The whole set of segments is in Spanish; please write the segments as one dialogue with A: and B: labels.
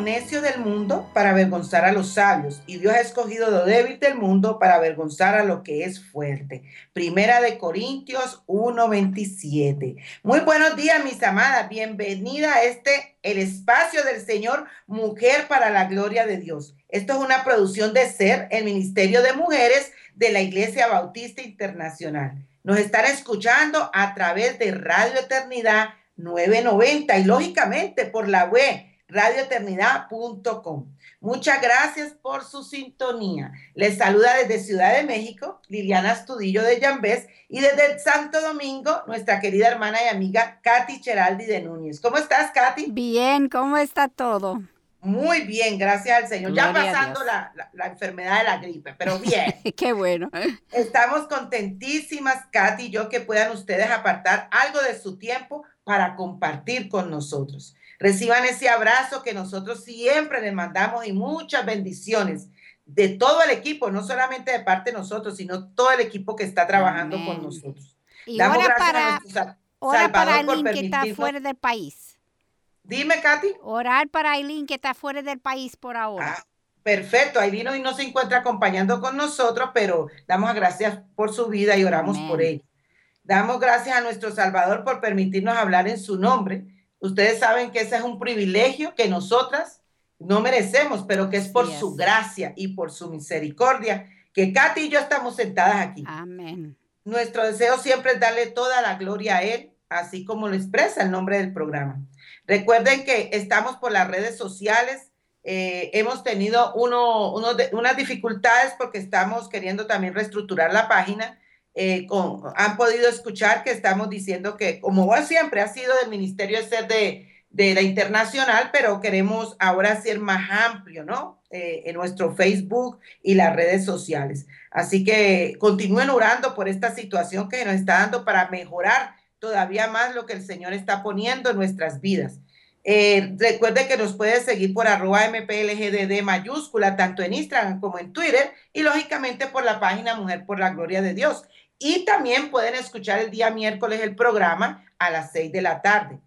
A: Necio del mundo para avergonzar a los sabios y Dios ha escogido lo débil del mundo para avergonzar a lo que es fuerte. Primera de Corintios 1:27. Muy buenos días, mis amadas. Bienvenida a este, el espacio del Señor, Mujer para la Gloria de Dios. Esto es una producción de SER, el Ministerio de Mujeres de la Iglesia Bautista Internacional. Nos están escuchando a través de Radio Eternidad 990 y lógicamente por la web radioeternidad.com. Muchas gracias por su sintonía. Les saluda desde Ciudad de México Liliana Astudillo de Yambés y desde Santo Domingo nuestra querida hermana y amiga Katy Cheraldi de Núñez. ¿Cómo estás, Katy?
B: Bien, ¿cómo está todo?
A: Muy bien, gracias al Señor. ya pasando la, la, enfermedad de la gripe, pero bien.
B: Qué bueno.
A: Estamos contentísimas, Katy y yo, que puedan ustedes apartar algo de su tiempo para compartir con nosotros. Reciban ese abrazo que nosotros siempre les mandamos y muchas bendiciones de todo el equipo, no solamente de parte de nosotros, sino todo el equipo que está trabajando con nosotros.
B: Y Damos para, a para Aileen que está fuera del país.
A: Dime, Katy.
B: Orar para Aileen que está fuera del país por ahora.
A: Ah, perfecto, Aileen hoy no se encuentra acompañando con nosotros, pero damos gracias por su vida y oramos por ella. Damos gracias a nuestro Salvador por permitirnos hablar en su nombre Ustedes saben que ese es un privilegio que nosotras no merecemos, pero que es por su gracia y por su misericordia que Katy y yo estamos sentadas aquí.
B: Amén.
A: Nuestro deseo siempre es darle toda la gloria a Él, así como lo expresa el nombre del programa. Recuerden que estamos por las redes sociales. Eh, hemos tenido uno, unas dificultades porque estamos queriendo también reestructurar la página eh, han podido escuchar que estamos diciendo que, como siempre ha sido del Ministerio de Ser de, de la Internacional, pero queremos ahora ser más amplio, ¿no? Eh, en nuestro Facebook y las redes sociales. Así que continúen orando por esta situación que nos está dando para mejorar todavía más lo que el Señor está poniendo en nuestras vidas. Eh, recuerde que nos puede seguir por arroba mplgdd mayúscula, tanto en Instagram como en Twitter, y lógicamente por la página Mujer por la Gloria de Dios. Y también pueden escuchar el día miércoles el programa a las seis de la tarde.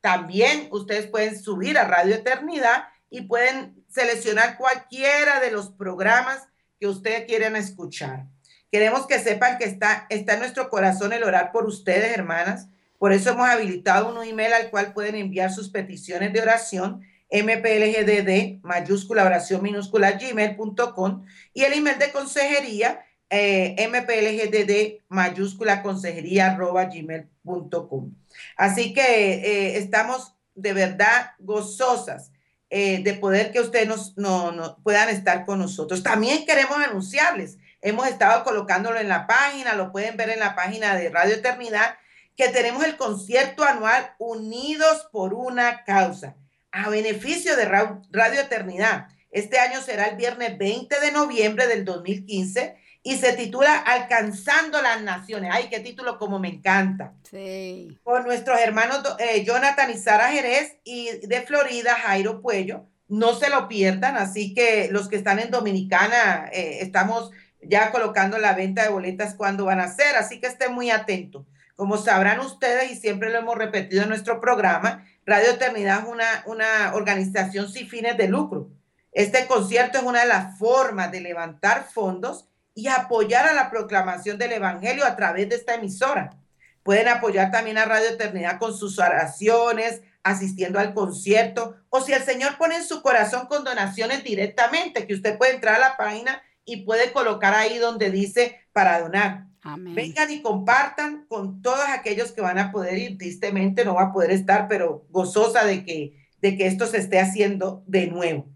A: También ustedes pueden subir a Radio Eternidad y pueden seleccionar cualquiera de los programas que ustedes quieran escuchar. Queremos que sepan que está, está en nuestro corazón el orar por ustedes, hermanas. Por eso hemos habilitado un email al cual pueden enviar sus peticiones de oración, mplgdd, mayúscula oración minúscula gmail.com y el email de consejería eh, mplgdd mayúscula consejería arroba gmail.com. Así que eh, estamos de verdad gozosas eh, de poder que ustedes nos, no, puedan estar con nosotros. También queremos anunciarles, hemos estado colocándolo en la página, lo pueden ver en la página de Radio Eternidad, que tenemos el concierto anual Unidos por una causa, a beneficio de Radio Eternidad. Este año será el viernes 20 de noviembre del 2015 y se titula Alcanzando las Naciones. Ay, qué título como me encanta.
B: Sí.
A: Con nuestros hermanos eh, Jonathan y Sara Jerez y de Florida, Jairo Puello. No se lo pierdan, así que los que están en Dominicana, eh, estamos ya colocando la venta de boletas cuando van a ser, así que estén muy atentos. Como sabrán ustedes, y siempre lo hemos repetido en nuestro programa, Radio Eternidad es una, una organización sin fines de lucro. Este concierto es una de las formas de levantar fondos y apoyar a la proclamación del Evangelio a través de esta emisora. Pueden apoyar también a Radio Eternidad con sus oraciones, asistiendo al concierto, o si el Señor pone en su corazón con donaciones directamente, que usted puede entrar a la página y puede colocar ahí donde dice para donar. Vengan y compartan con todos aquellos que van a poder ir. Tristemente no va a poder estar, pero gozosa de que, de que esto se esté haciendo de nuevo.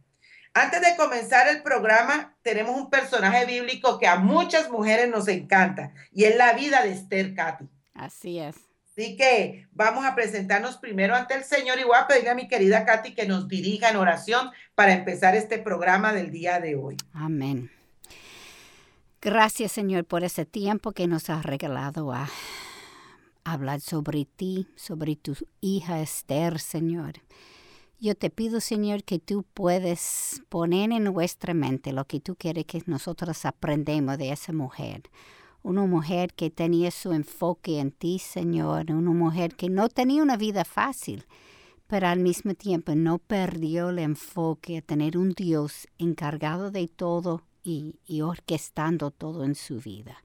A: Antes de comenzar el programa, tenemos un personaje bíblico que a muchas mujeres nos encanta y es la vida de Esther Katy.
B: Así es.
A: Así que vamos a presentarnos primero ante el Señor y voy a pedirle a mi querida Katy que nos dirija en oración para empezar este programa del día de hoy.
B: Amén. Gracias, Señor, por ese tiempo que nos has regalado a hablar sobre ti, sobre tu hija Esther, Señor. Yo te pido, Señor, que tú puedes poner en nuestra mente lo que tú quieres que nosotros aprendamos de esa mujer una mujer que tenía su enfoque en ti, Señor, una mujer que no tenía una vida fácil, pero al mismo tiempo no perdió el enfoque a tener un Dios encargado de todo y, y orquestando todo en su vida.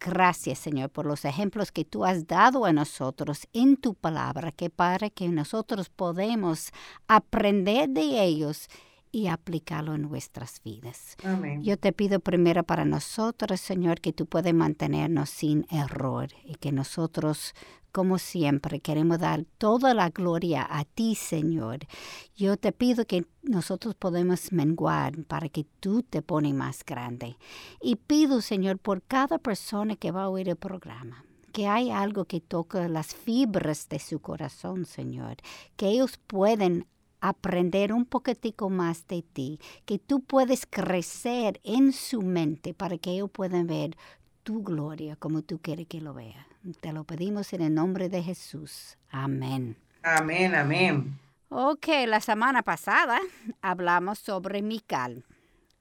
B: Gracias, Señor, por los ejemplos que tú has dado a nosotros en tu palabra, que para que nosotros podemos aprender de ellos y aplicarlo en nuestras vidas. Yo te pido primero para nosotros, Señor, que tú puedas mantenernos sin error y que nosotros, como siempre, queremos dar toda la gloria a ti, Señor. Yo te pido que nosotros podemos menguar para que tú te pones más grande. Y pido, Señor, por cada persona que va a oír el programa que hay algo que toca las fibras de su corazón, Señor, que ellos pueden aprender un poquitico más de ti, que tú puedes crecer en su mente para que ellos puedan ver tu gloria como tú quieres que lo vea. Te lo pedimos en el nombre de Jesús. Amén.
A: Amén, amén.
B: Ok, la semana pasada hablamos sobre Mical,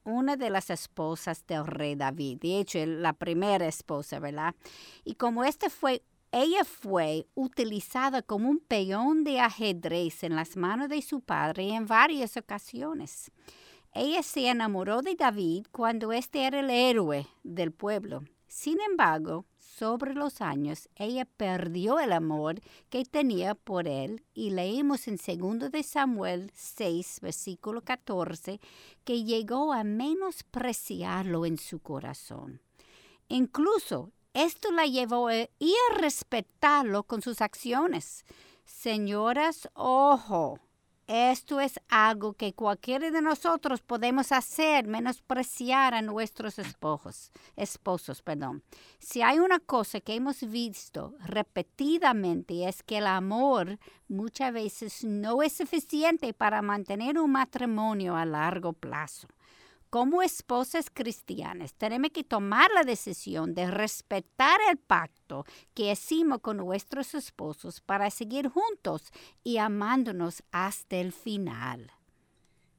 B: una de las esposas del rey David, de hecho la primera esposa, ¿verdad? Y como este fue ella fue utilizada como un peón de ajedrez en las manos de su padre en varias ocasiones. Ella se enamoró de David cuando éste era el héroe del pueblo. Sin embargo, sobre los años, ella perdió el amor que tenía por él y leímos en 2 de Samuel 6, versículo 14, que llegó a menospreciarlo en su corazón. Incluso esto la llevó a ir a respetarlo con sus acciones. Señoras, ojo, esto es algo que cualquiera de nosotros podemos hacer, menospreciar a nuestros esposos, esposos, perdón. Si hay una cosa que hemos visto repetidamente es que el amor muchas veces no es suficiente para mantener un matrimonio a largo plazo como esposas cristianas tenemos que tomar la decisión de respetar el pacto que hicimos con nuestros esposos para seguir juntos y amándonos hasta el final.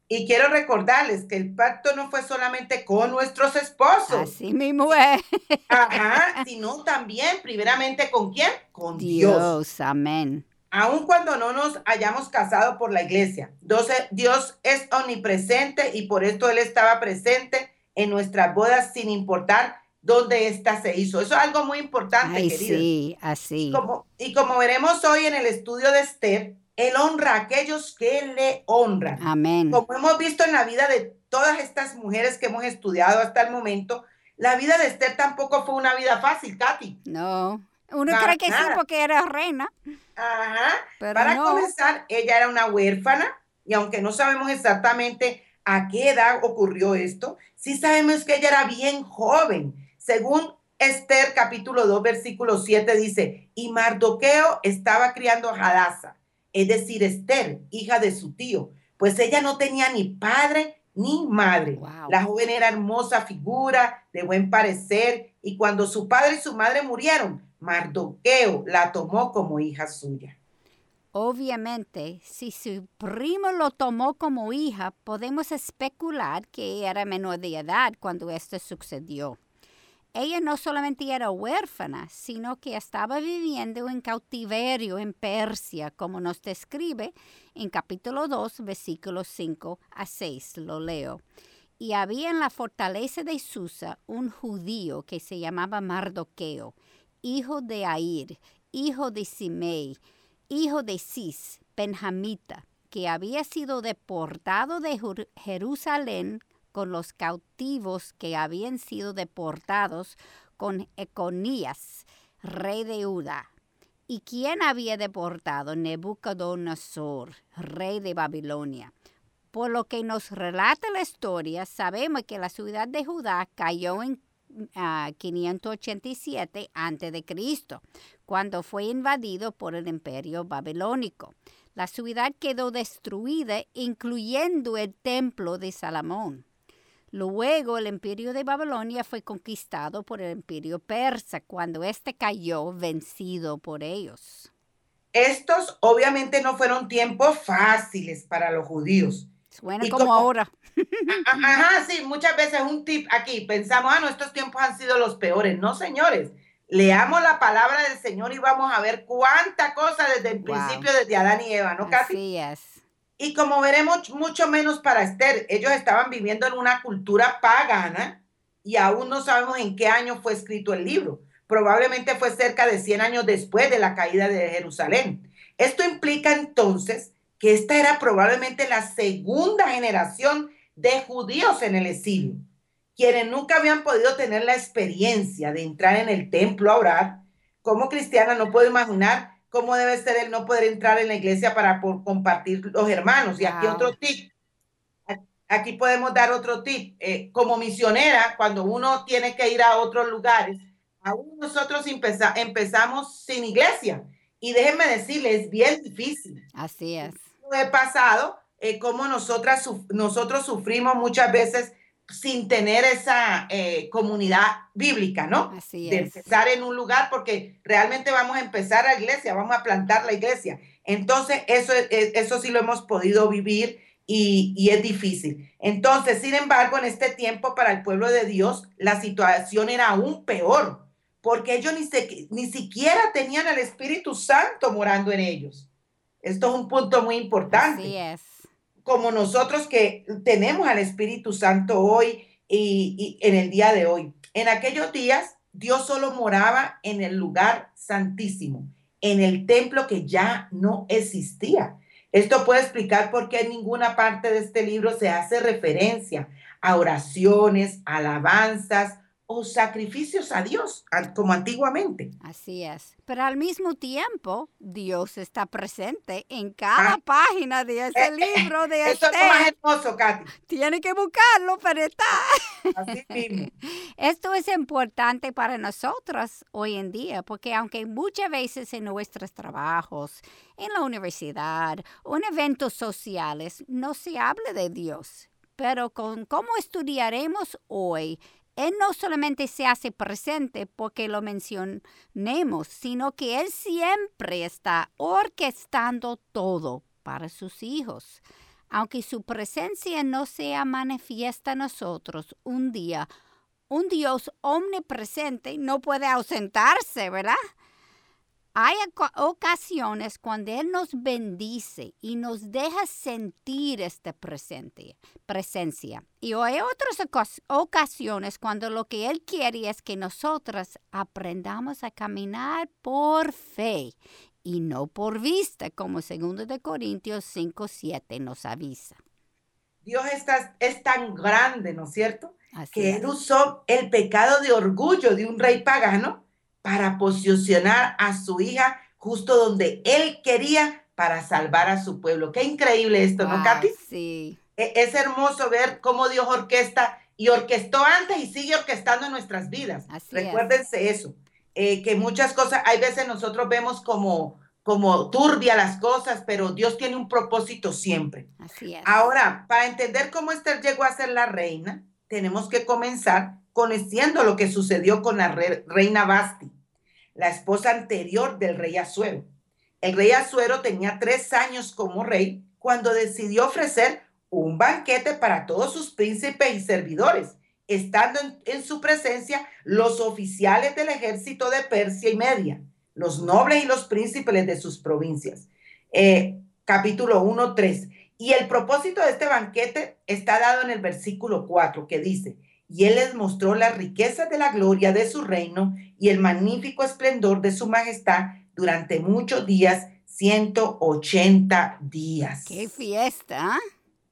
A: Y quiero recordarles que el pacto no fue solamente con nuestros esposos.
B: Así mismo es.
A: Ajá, sino también primeramente con quién? Con Dios. Dios,
B: amén
A: aun cuando no nos hayamos casado por la iglesia. Dios es omnipresente y por esto Él estaba presente en nuestras bodas sin importar dónde ésta se hizo. Eso es algo muy importante,
B: Ay, Sí, así.
A: Como, y como veremos hoy en el estudio de Esther, Él honra a aquellos que le honran.
B: Amén.
A: Como hemos visto en la vida de todas estas mujeres que hemos estudiado hasta el momento, la vida de Esther tampoco fue una vida fácil, Katy.
B: No, uno cree que sí porque era reina.
A: Ajá. Para comenzar, ella era una huérfana y aunque no sabemos exactamente a qué edad ocurrió esto, sí sabemos que ella era bien joven. Según Esther capítulo 2 versículo 7 dice, y Mardoqueo estaba criando a Hadassah, es decir, Esther, hija de su tío, pues ella no tenía ni padre ni madre. La joven era hermosa figura, de buen parecer, y cuando su padre y su madre murieron, Mardoqueo la tomó como hija suya.
B: Obviamente, si su primo lo tomó como hija, podemos especular que era menor de edad cuando esto sucedió. Ella no solamente era huérfana, sino que estaba viviendo en cautiverio en Persia, como nos describe en capítulo 2, versículos 5 a 6. Lo leo. Y había en la fortaleza de Susa un judío que se llamaba Mardoqueo, hijo de Air, hijo de Simei, hijo de Cis, benjamita, que había sido deportado de Jerusalén con los cautivos que habían sido deportados con Econías, rey de Judá. ¿Y quién había deportado? Nebuchadnezzar, rey de Babilonia. Por lo que nos relata la historia, sabemos que la ciudad de Judá cayó en 587 a.C., cuando fue invadido por el imperio babilónico. La ciudad quedó destruida, incluyendo el templo de Salomón. Luego el imperio de Babilonia fue conquistado por el imperio persa cuando éste cayó vencido por ellos.
A: Estos obviamente no fueron tiempos fáciles para los judíos.
B: Suena como, ahora.
A: Ajá, sí, muchas veces un tip aquí, pensamos, ah, no, estos tiempos han sido los peores. No, señores, leamos la palabra del Señor y vamos a ver cuánta cosa desde el principio, desde Adán y Eva, ¿no, Katy?
B: Así es.
A: Y como veremos, mucho menos para Esther. Ellos estaban viviendo en una cultura pagana y aún no sabemos en qué año fue escrito el libro. Probablemente fue cerca de 100 años después de la caída de Jerusalén. Esto implica entonces que esta era probablemente la segunda generación de judíos en el exilio, quienes nunca habían podido tener la experiencia de entrar en el templo a orar. Como cristiana no puedo imaginar cómo debe ser el no poder entrar en la iglesia para compartir los hermanos. Y aquí otro tip. Aquí podemos dar otro tip. Eh, como misionera, cuando uno tiene que ir a otros lugares, aún nosotros empezamos sin iglesia. Y déjenme decirles, es bien difícil.
B: Así es.
A: He pasado eh, como nosotras, nosotros sufrimos muchas veces sin tener esa eh, comunidad bíblica, ¿no?
B: Así
A: de empezar en un lugar porque realmente vamos a empezar la iglesia, vamos a plantar la iglesia. Entonces, eso, eso sí lo hemos podido vivir y, y, es difícil. Entonces, sin embargo, en este tiempo para el pueblo de Dios, la situación era aún peor, porque ellos ni, se, ni siquiera tenían al Espíritu Santo morando en ellos. Esto es un punto muy importante.
B: Así es
A: como nosotros que tenemos al Espíritu Santo hoy y, en el día de hoy. En aquellos días, Dios solo moraba en el lugar santísimo, en el templo que ya no existía. Esto puede explicar por qué en ninguna parte de este libro se hace referencia a oraciones, alabanzas o sacrificios a Dios, como antiguamente.
B: Así es. Pero al mismo tiempo, Dios está presente en cada ah. página de ese eh, eh, libro de
A: Eso es más hermoso, Katy.
B: Tiene que buscarlo, pero está.
A: Así mismo.
B: Esto es importante para nosotros hoy en día, porque aunque muchas veces en nuestros trabajos, en la universidad o en eventos sociales no se hable de Dios, pero con cómo estudiaremos hoy él no solamente se hace presente porque lo mencionemos, sino que Él siempre está orquestando todo para sus hijos. Aunque su presencia no sea manifiesta a nosotros un día, un Dios omnipresente no puede ausentarse, ¿verdad? Hay ocasiones cuando Él nos bendice y nos deja sentir esta presencia. Y hay otras ocasiones cuando lo que Él quiere es que nosotras aprendamos a caminar por fe y no por vista, como 2 de Corintios 5, 7 nos avisa.
A: Dios está, es tan grande, ¿no es cierto? que Él usó el pecado de orgullo de un rey pagano para posicionar a su hija justo donde él quería para salvar a su pueblo. Qué increíble esto, ¿no, Katy?
B: Sí.
A: E, es hermoso ver cómo Dios orquesta y orquestó antes y sigue orquestando en nuestras vidas. Recuérdense eso, eh, que muchas cosas, hay veces nosotros vemos como, como turbia las cosas, pero Dios tiene un propósito siempre.
B: Así es.
A: Ahora, para entender cómo Esther llegó a ser la reina, tenemos que comenzar conociendo lo que sucedió con la reina Basti, la esposa anterior del rey Azuero. El rey Azuero tenía tres años como rey cuando decidió ofrecer un banquete para todos sus príncipes y servidores, estando en, su presencia los oficiales del ejército de Persia y Media, los nobles y los príncipes de sus provincias. Eh, capítulo 1, 3. Y el propósito de este banquete está dado en el versículo 4, que dice, y él les mostró las riquezas de la gloria de su reino y el magnífico esplendor de su majestad durante muchos días, 180 días.
B: ¡Qué fiesta! ¿ah?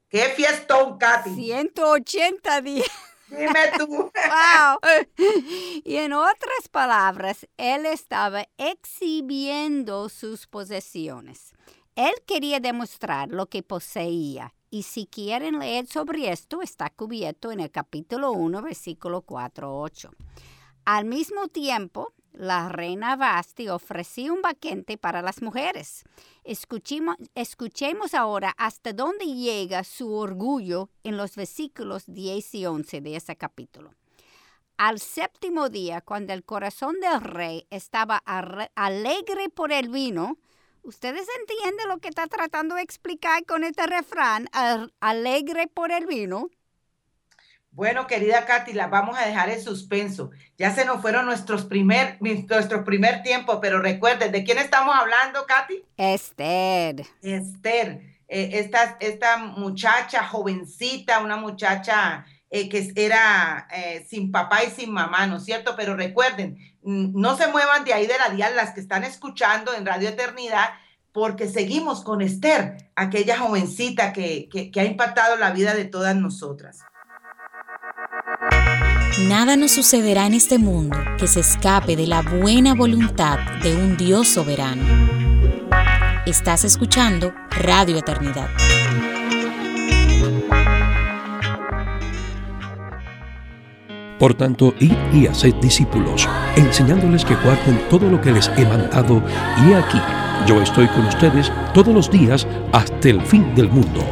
A: ¡Qué fiestón, Katy!
B: 180 días.
A: Dime tú.
B: wow. Y en otras palabras, él estaba exhibiendo sus posesiones. Él quería demostrar lo que poseía y si quieren leer sobre esto, está cubierto en el capítulo 1, versículo 4, 8. Al mismo tiempo, la reina Basti ofreció un banquete para las mujeres. Escuchemos ahora hasta dónde llega su orgullo en los versículos 10 y 11 de ese capítulo. Al séptimo día, cuando el corazón del rey estaba alegre por el vino, ¿ustedes entienden lo que está tratando de explicar con este refrán, alegre por el vino?
A: Bueno, querida Katy, la vamos a dejar en suspenso. Ya se nos fueron nuestros primer, nuestro primer tiempo, pero recuerden, ¿de quién estamos hablando, Katy?
B: Esther.
A: Esther, eh, esta, esta muchacha jovencita, una muchacha eh, que era eh, sin papá y sin mamá, ¿no es cierto? Pero recuerden, mm, no se muevan de ahí de la dial las que están escuchando en Radio Eternidad, porque seguimos con Esther, aquella jovencita que, que ha impactado la vida de todas nosotras.
C: Nada nos sucederá en este mundo que se escape de la buena voluntad de un Dios soberano. Estás escuchando Radio Eternidad.
D: Por tanto, id y haced discípulos, enseñándoles que guarden todo lo que les he mandado, y aquí, yo estoy con ustedes todos los días hasta el fin del mundo.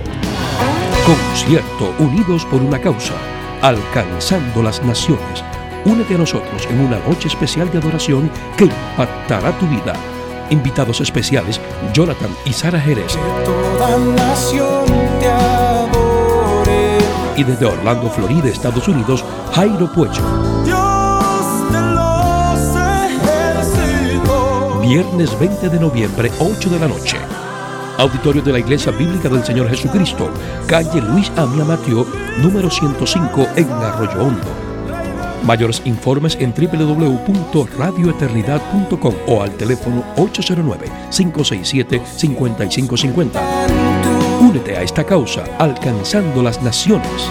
D: Concierto, unidos por una causa alcanzando las naciones. Únete a nosotros en una noche especial de adoración que impactará tu vida. Invitados especiales, Jonathan y Sara Jerez. Y desde Orlando, Florida, Estados Unidos, Jairo Puecho. Viernes 20 de noviembre, 8 de la noche. Auditorio de la Iglesia Bíblica del Señor Jesucristo, calle Luis Amia Mateo, número 105 en Arroyo Hondo. Mayores informes en www.radioeternidad.com o al teléfono 809-567-5550. Únete a esta causa, alcanzando las naciones.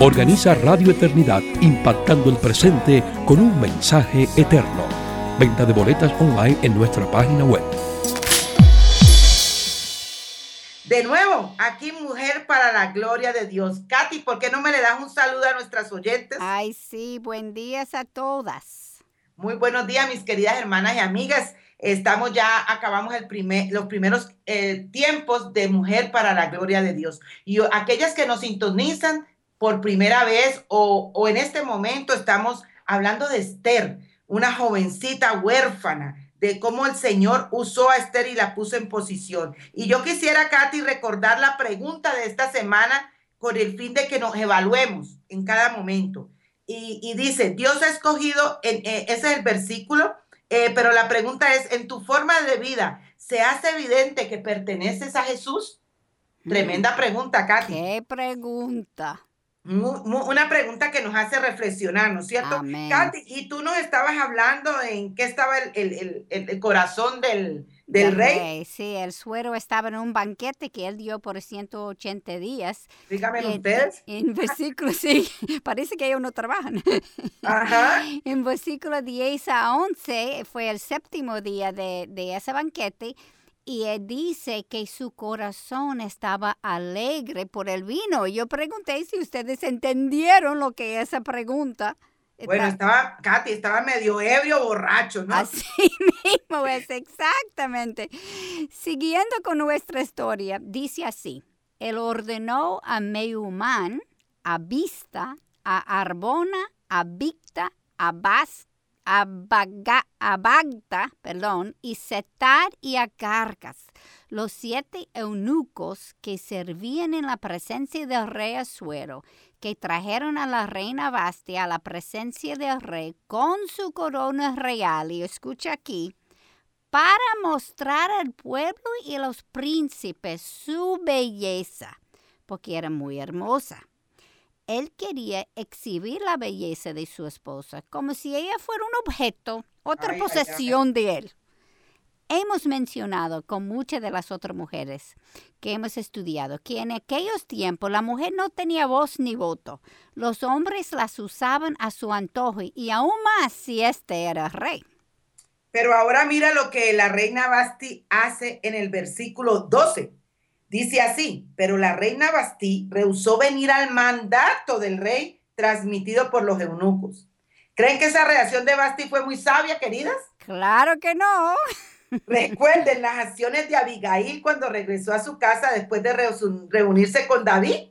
D: Organiza Radio Eternidad, impactando el presente con un mensaje eterno. Venta de boletas online en nuestra página web.
A: De nuevo, aquí Mujer para la Gloria de Dios. Katy, ¿por qué no me le das un saludo a nuestras oyentes?
B: Ay, sí, buen día a todas.
A: Muy buenos días, mis queridas hermanas y amigas. Estamos ya, acabamos el primer, los primeros eh, tiempos de Mujer para la Gloria de Dios. Y aquellas que nos sintonizan por primera vez o, o en este momento estamos hablando de Esther, una jovencita huérfana de cómo el Señor usó a Esther y la puso en posición. Y yo quisiera, Katy, recordar la pregunta de esta semana con el fin de que nos evaluemos en cada momento. Y, dice, Dios ha escogido, en, eh, ese es el versículo, eh, pero la pregunta es, en tu forma de vida, ¿se hace evidente que perteneces a Jesús? Tremenda mm. pregunta, Katy.
B: ¿Qué pregunta?
A: Una pregunta que nos hace reflexionar, ¿no es cierto? Katy, y tú nos estabas hablando en qué estaba el, corazón del, rey?
B: Sí, el suero estaba en un banquete que él dio por 180 días.
A: Dígame ustedes.
B: En versículo, sí, parece que ellos no trabajan.
A: Ajá.
B: En versículo 10 a 11 fue el séptimo día de, de ese banquete y él dice que su corazón estaba alegre por el vino. Yo pregunté si ustedes entendieron lo que esa pregunta.
A: Bueno, estaba, Katy, estaba medio ebrio, borracho, ¿no?
B: Así mismo es, exactamente. Siguiendo con nuestra historia, dice así, él ordenó a Meumán, a Vista, a Arbona, a Victa, a Bas a, perdón, y Setar y a los siete eunucos que servían en la presencia del rey Asuero, que trajeron a la reina Bastia a la presencia del rey con su corona real, y escucha aquí, para mostrar al pueblo y a los príncipes su belleza, porque era muy hermosa él quería exhibir la belleza de su esposa como si ella fuera un objeto, otra posesión de él. Hemos mencionado con muchas de las otras mujeres que hemos estudiado que en aquellos tiempos la mujer no tenía voz ni voto. Los hombres las usaban a su antojo y aún más si este era rey.
A: Pero ahora mira lo que la reina Basti hace en el versículo 12. Dice así, pero la reina Bastí rehusó venir al mandato del rey transmitido por los eunucos. ¿Creen que esa reacción de Basti fue muy sabia, queridas?
B: Claro que no.
A: Recuerden las acciones de Abigail cuando regresó a su casa después de reunirse con David.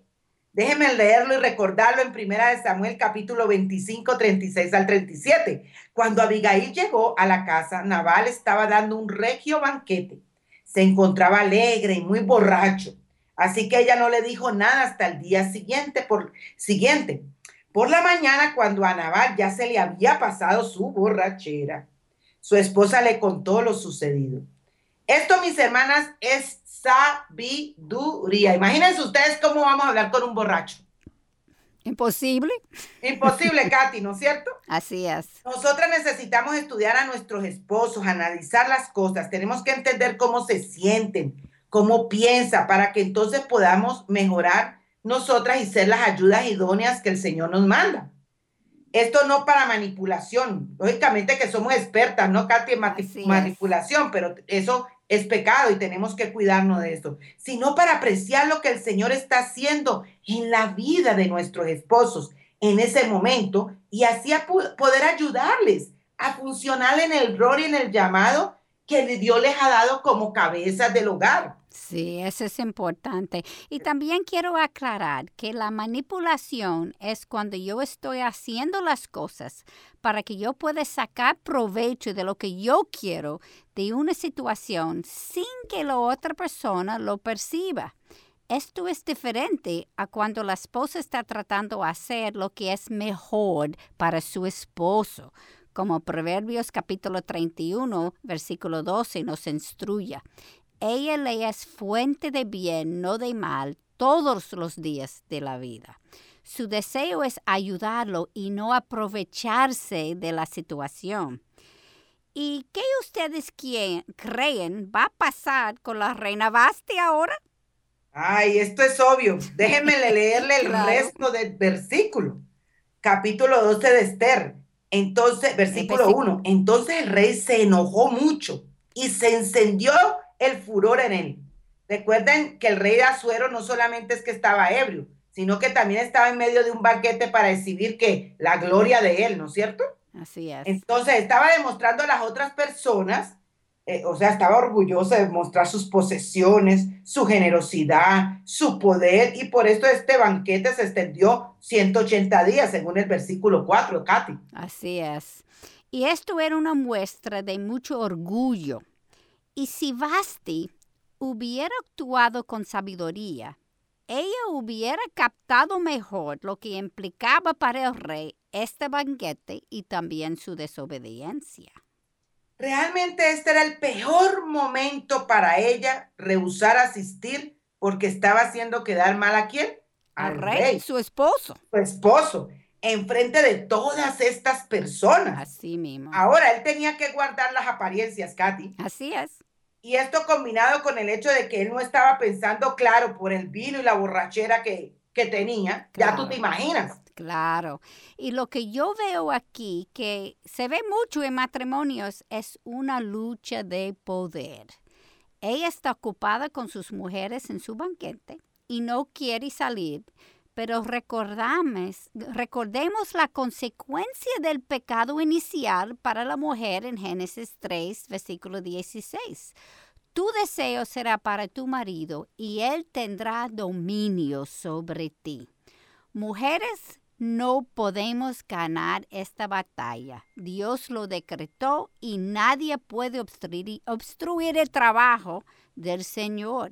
A: Déjenme leerlo y recordarlo en Primera de Samuel capítulo 25, 36 al 37. Cuando Abigail llegó a la casa, Nabal estaba dando un regio banquete. Se encontraba alegre y muy borracho. Así que ella no le dijo nada hasta el día siguiente. Por, siguiente. por la mañana, cuando a Nabal ya se le había pasado su borrachera, su esposa le contó lo sucedido. Esto, mis hermanas, es sabiduría. Imagínense ustedes cómo vamos a hablar con un borracho.
B: Imposible.
A: Imposible, Katy, ¿no es cierto?
B: Así es.
A: Nosotras necesitamos estudiar a nuestros esposos, analizar las cosas. Tenemos que entender cómo se sienten, cómo piensa, para que entonces podamos mejorar nosotras y ser las ayudas idóneas que el Señor nos manda. Esto no para manipulación. Lógicamente que somos expertas, ¿no, Katy, en manipulación, pero eso es pecado y tenemos que cuidarnos de esto, sino para apreciar lo que el Señor está haciendo en la vida de nuestros esposos en ese momento y así poder ayudarles a funcionar en el rol y en el llamado que Dios les ha dado como cabezas del hogar.
B: Sí, eso es importante. Y también quiero aclarar que la manipulación es cuando yo estoy haciendo las cosas para que yo pueda sacar provecho de lo que yo quiero de una situación sin que la otra persona lo perciba. Esto es diferente a cuando la esposa está tratando de hacer lo que es mejor para su esposo, como Proverbios capítulo 31, versículo 12 nos instruye. Ella le es fuente de bien, no de mal, todos los días de la vida. Su deseo es ayudarlo y no aprovecharse de la situación. ¿Y qué ustedes creen va a pasar con la reina Basti ahora?
A: Ay, esto es obvio. Déjenme leerle el resto del versículo. Capítulo 12 de Esther. Entonces, versículo 1. Entonces el rey se enojó mucho y se encendió el furor en él. Recuerden que el rey de Azuero no solamente es que estaba ebrio, sino que también estaba en medio de un banquete para exhibir que la gloria de él, ¿no es cierto?
B: Así es.
A: Entonces estaba demostrando a las otras personas, eh, o sea, estaba orgulloso de mostrar sus posesiones, su generosidad, su poder, y por esto este banquete se extendió 180 días, según el versículo 4, Katy.
B: Así es. Y esto era una muestra de mucho orgullo y si Basti hubiera actuado con sabiduría, ella hubiera captado mejor lo que implicaba para el rey este banquete y también su desobediencia.
A: Realmente este era el peor momento para ella rehusar asistir porque estaba haciendo quedar mal a quién?
B: Al, rey, su esposo.
A: Su esposo, enfrente de todas estas personas.
B: Así mismo.
A: Ahora él tenía que guardar las apariencias, Katy.
B: Así es.
A: Y esto combinado con el hecho de que él no estaba pensando claro por el vino y la borrachera que, que tenía, ya tú te imaginas.
B: Claro. Y lo que yo veo aquí, que se ve mucho en matrimonios, es una lucha de poder. Ella está ocupada con sus mujeres en su banquete y no quiere salir, pero recordemos la consecuencia del pecado inicial para la mujer en Génesis 3, versículo 16. Tu deseo será para tu marido y él tendrá dominio sobre ti. Mujeres, no podemos ganar esta batalla. Dios lo decretó y nadie puede obstruir el trabajo del Señor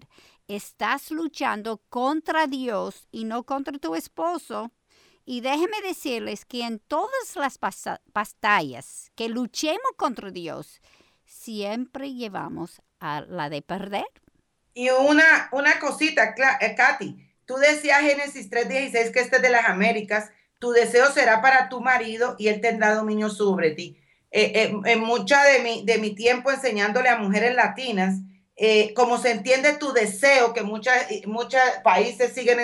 B: estás luchando contra Dios y no contra tu esposo. Y déjeme decirles que en todas las batallas que luchemos contra Dios, siempre llevamos a la de perder.
A: Y una, una cosita, eh, Katy, tú decías Génesis 3:16 que este es de las Américas, tu deseo será para tu marido y él tendrá dominio sobre ti. Eh, eh, en mucha de mi, de mi tiempo enseñándole a mujeres latinas, eh, como se entiende tu deseo, que muchos países siguen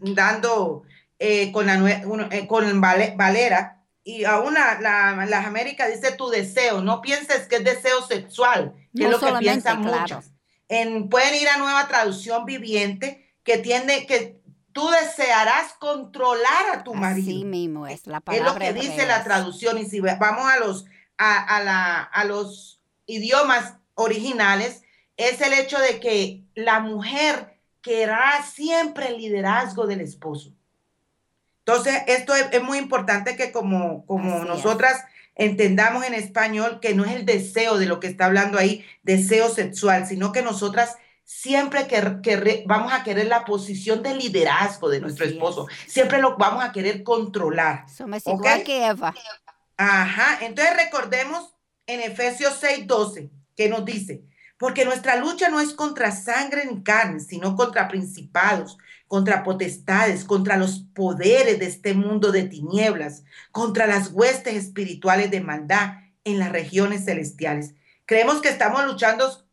A: dando eh, con, la, eh, con Valera, y aún las Américas dice tu deseo, no pienses que es deseo sexual, que es lo que piensan muchos. En, pueden ir a nueva traducción viviente, que tiene, que, tú desearás controlar a tu marido.
B: Así mismo es la palabra.
A: Es lo que dice la traducción. Y si vamos a los, a, la, a los idiomas originales, es el hecho de que la mujer querrá siempre el liderazgo del esposo. Entonces, esto es, muy importante que como, como nosotras entendamos en español que no es el deseo de lo que está hablando ahí, deseo sexual, sino que nosotras siempre que, vamos a querer la posición de liderazgo de nuestro esposo, siempre lo vamos a querer controlar.
B: Somos igual que Eva.
A: Ajá, entonces recordemos en Efesios 6:12 que nos dice, porque nuestra lucha no es contra sangre ni carne, sino contra principados, contra potestades, contra los poderes de este mundo de tinieblas, contra las huestes espirituales de maldad en las regiones celestiales. Creemos que estamos luchando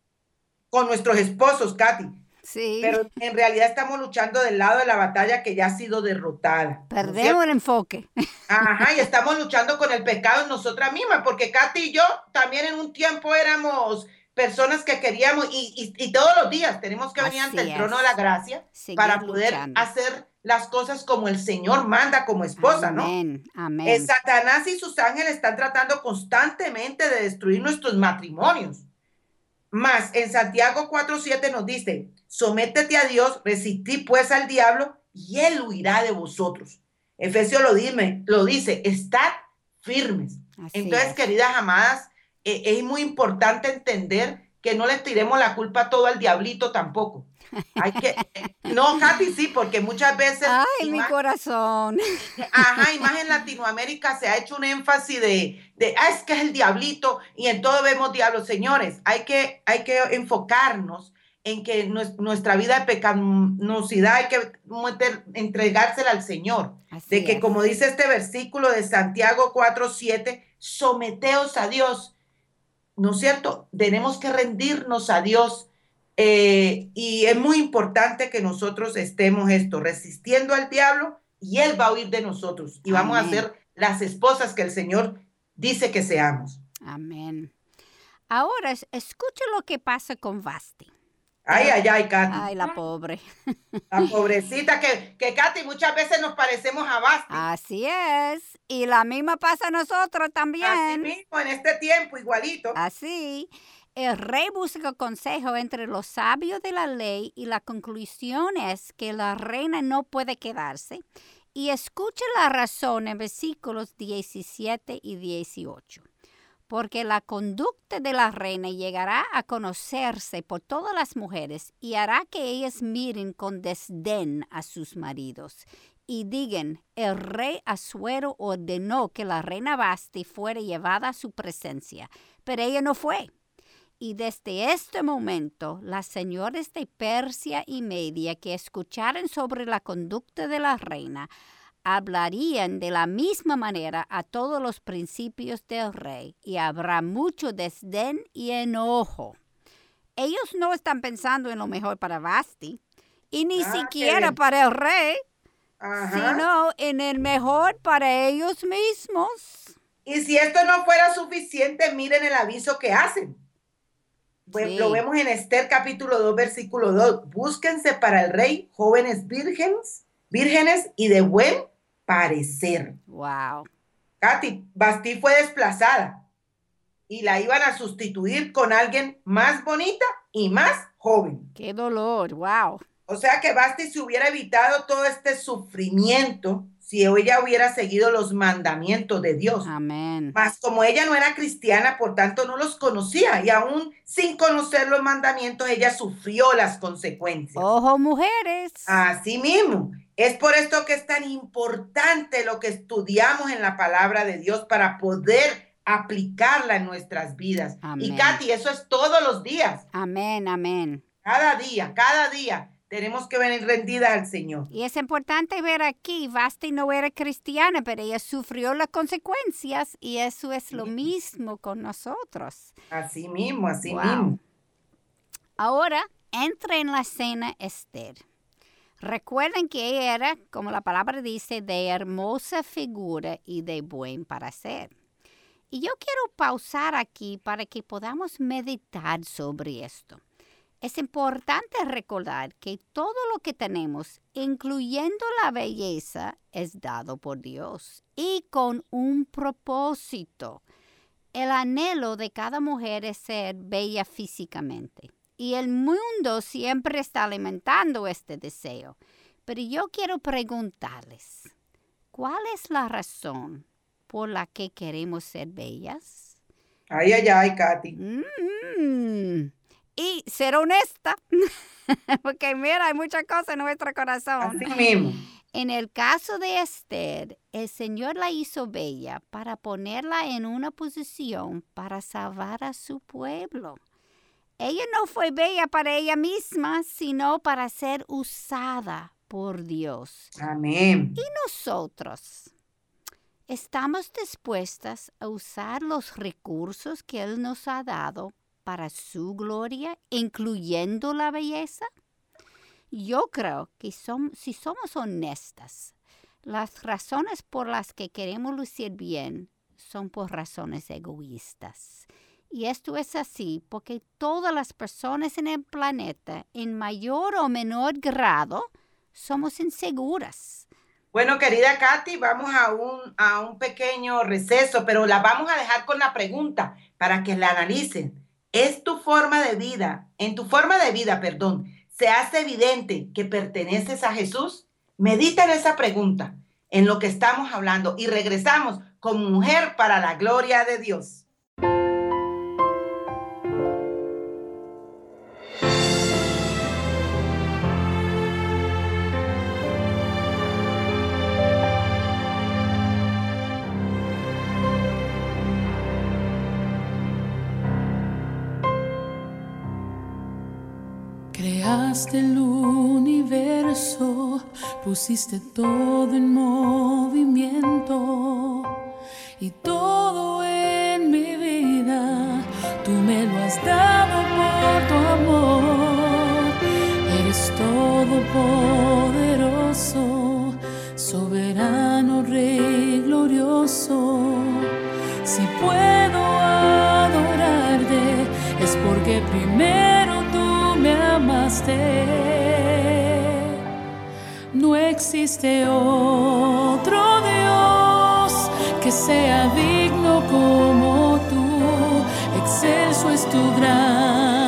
A: con nuestros esposos, Katy.
B: Sí.
A: Pero en realidad estamos luchando del lado de la batalla que ya ha sido derrotada.
B: Perdemos el enfoque.
A: Ajá, y estamos luchando con el pecado en nosotras mismas, porque Katy y yo también en un tiempo éramos personas que queríamos, y, y, todos los días tenemos que venir ante el trono de la gracia para poder hacer las cosas como el Señor manda como esposa, ¿no?
B: Amén. Eh,
A: Satanás y sus ángeles están tratando constantemente de destruir nuestros matrimonios. Más en Santiago 4:7 nos dice, sométete a Dios, resistí pues al diablo y él huirá de vosotros. Efesios lo dice, lo dice, estad firmes. Entonces, queridas amadas, e, es muy importante entender que no le tiremos la culpa todo al diablito tampoco. Hay que, no, Katy, sí, porque muchas veces.
B: Ay, mi corazón.
A: Ajá, y más en Latinoamérica se ha hecho un énfasis de, de, ah, es que es el diablito y en todo vemos diablos. Señores, hay que, hay que enfocarnos en que nuestra vida de pecaminosidad hay que entregársela al Señor. de que, como dice este versículo de Santiago 4, 7, someteos a Dios. ¿No es cierto? Tenemos que rendirnos a Dios eh, y es muy importante que nosotros estemos esto, resistiendo al diablo y él va a huir de nosotros y vamos a ser las esposas que el Señor dice que seamos.
B: Amén. Ahora, escucha lo que pasa con Basti.
A: Ay, ay, ay, Katy.
B: Ay, la pobre.
A: La pobrecita que, que Katy muchas veces nos parecemos a Basti.
B: Así es. Y la misma pasa a nosotros también. Así
A: mismo, en este tiempo, igualito.
B: Así. El rey busca consejo entre los sabios de la ley y la conclusión es que la reina no puede quedarse. Y escuche la razón en versículos 17 y 18. Porque la conducta de la reina llegará a conocerse por todas las mujeres y hará que ellas miren con desdén a sus maridos. Y digan, el rey Asuero ordenó que la reina Basti fuera llevada a su presencia, pero ella no fue. Y desde este momento, las señores de Persia y Media que escucharan sobre la conducta de la reina hablarían de la misma manera a todos los principios del rey y habrá mucho desdén y enojo. Ellos no están pensando en lo mejor para Basti y ni ah, siquiera para el rey, sino en el mejor para ellos mismos.
A: Y si esto no fuera suficiente, miren el aviso que hacen. Lo vemos en Esther capítulo 2, versículo 2. Búsquense para el rey jóvenes vírgenes, vírgenes y de buen parecer.
B: Wow.
A: Katy, Basti fue desplazada y la iban a sustituir con alguien más bonita y más joven.
B: Qué dolor, wow.
A: O sea que Basti se hubiera evitado todo este sufrimiento si ella hubiera seguido los mandamientos de Dios.
B: Amén.
A: Mas como ella no era cristiana, por tanto no los conocía y aún sin conocer los mandamientos, ella sufrió las consecuencias.
B: Ojo, mujeres.
A: Así mismo. Es por esto que es tan importante lo que estudiamos en la palabra de Dios para poder aplicarla en nuestras vidas. Y Katy, eso es todos los días.
B: Amén, amén.
A: Cada día, cada día. Tenemos que venir rendidas al Señor.
B: Y es importante ver aquí, Basti no era cristiana, pero ella sufrió las consecuencias y eso es lo mismo con nosotros.
A: Así mismo, así mismo.
B: Ahora entra en la escena Esther. Recuerden que era, como la palabra dice, de hermosa figura y de buen parecer. Y yo quiero pausar aquí para que podamos meditar sobre esto. Es importante recordar que todo lo que tenemos, incluyendo la belleza, es dado por Dios y con un propósito. El anhelo de cada mujer es ser bella físicamente. Y el mundo siempre está alimentando este deseo. Pero yo quiero preguntarles, ¿cuál es la razón por la que queremos ser bellas?
A: Ay, ay, ay, Katy.
B: Mm, y ser honesta, porque mira, hay muchas cosas en nuestro corazón.
A: Así mismo.
B: En el caso de Esther, el Señor la hizo bella para ponerla en una posición para salvar a su pueblo. Ella no fue bella para ella misma, sino para ser usada por Dios.
A: Amén.
B: ¿Y nosotros? ¿Estamos dispuestas a usar los recursos que Él nos ha dado para su gloria, incluyendo la belleza? Yo creo que si somos honestas, las razones por las que queremos lucir bien son por razones egoístas. Y esto es así porque todas las personas en el planeta, en mayor o menor grado, somos inseguras.
A: Bueno, querida Katy, vamos a un, a un pequeño receso, pero la vamos a dejar con la pregunta para que la analicen. ¿Es tu forma de vida, en tu forma de vida, perdón, se hace evidente que perteneces a Jesús? Medita en esa pregunta, en lo que estamos hablando, y regresamos con mujer para la gloria de Dios.
E: El universo, pusiste todo en movimiento y todo en mi vida, tú me lo has dado por tu amor. Eres todopoderoso, soberano, rey glorioso. Si puedo adorarte, es porque primero No existe otro Dios que sea digno como tú. Excelso es tu gran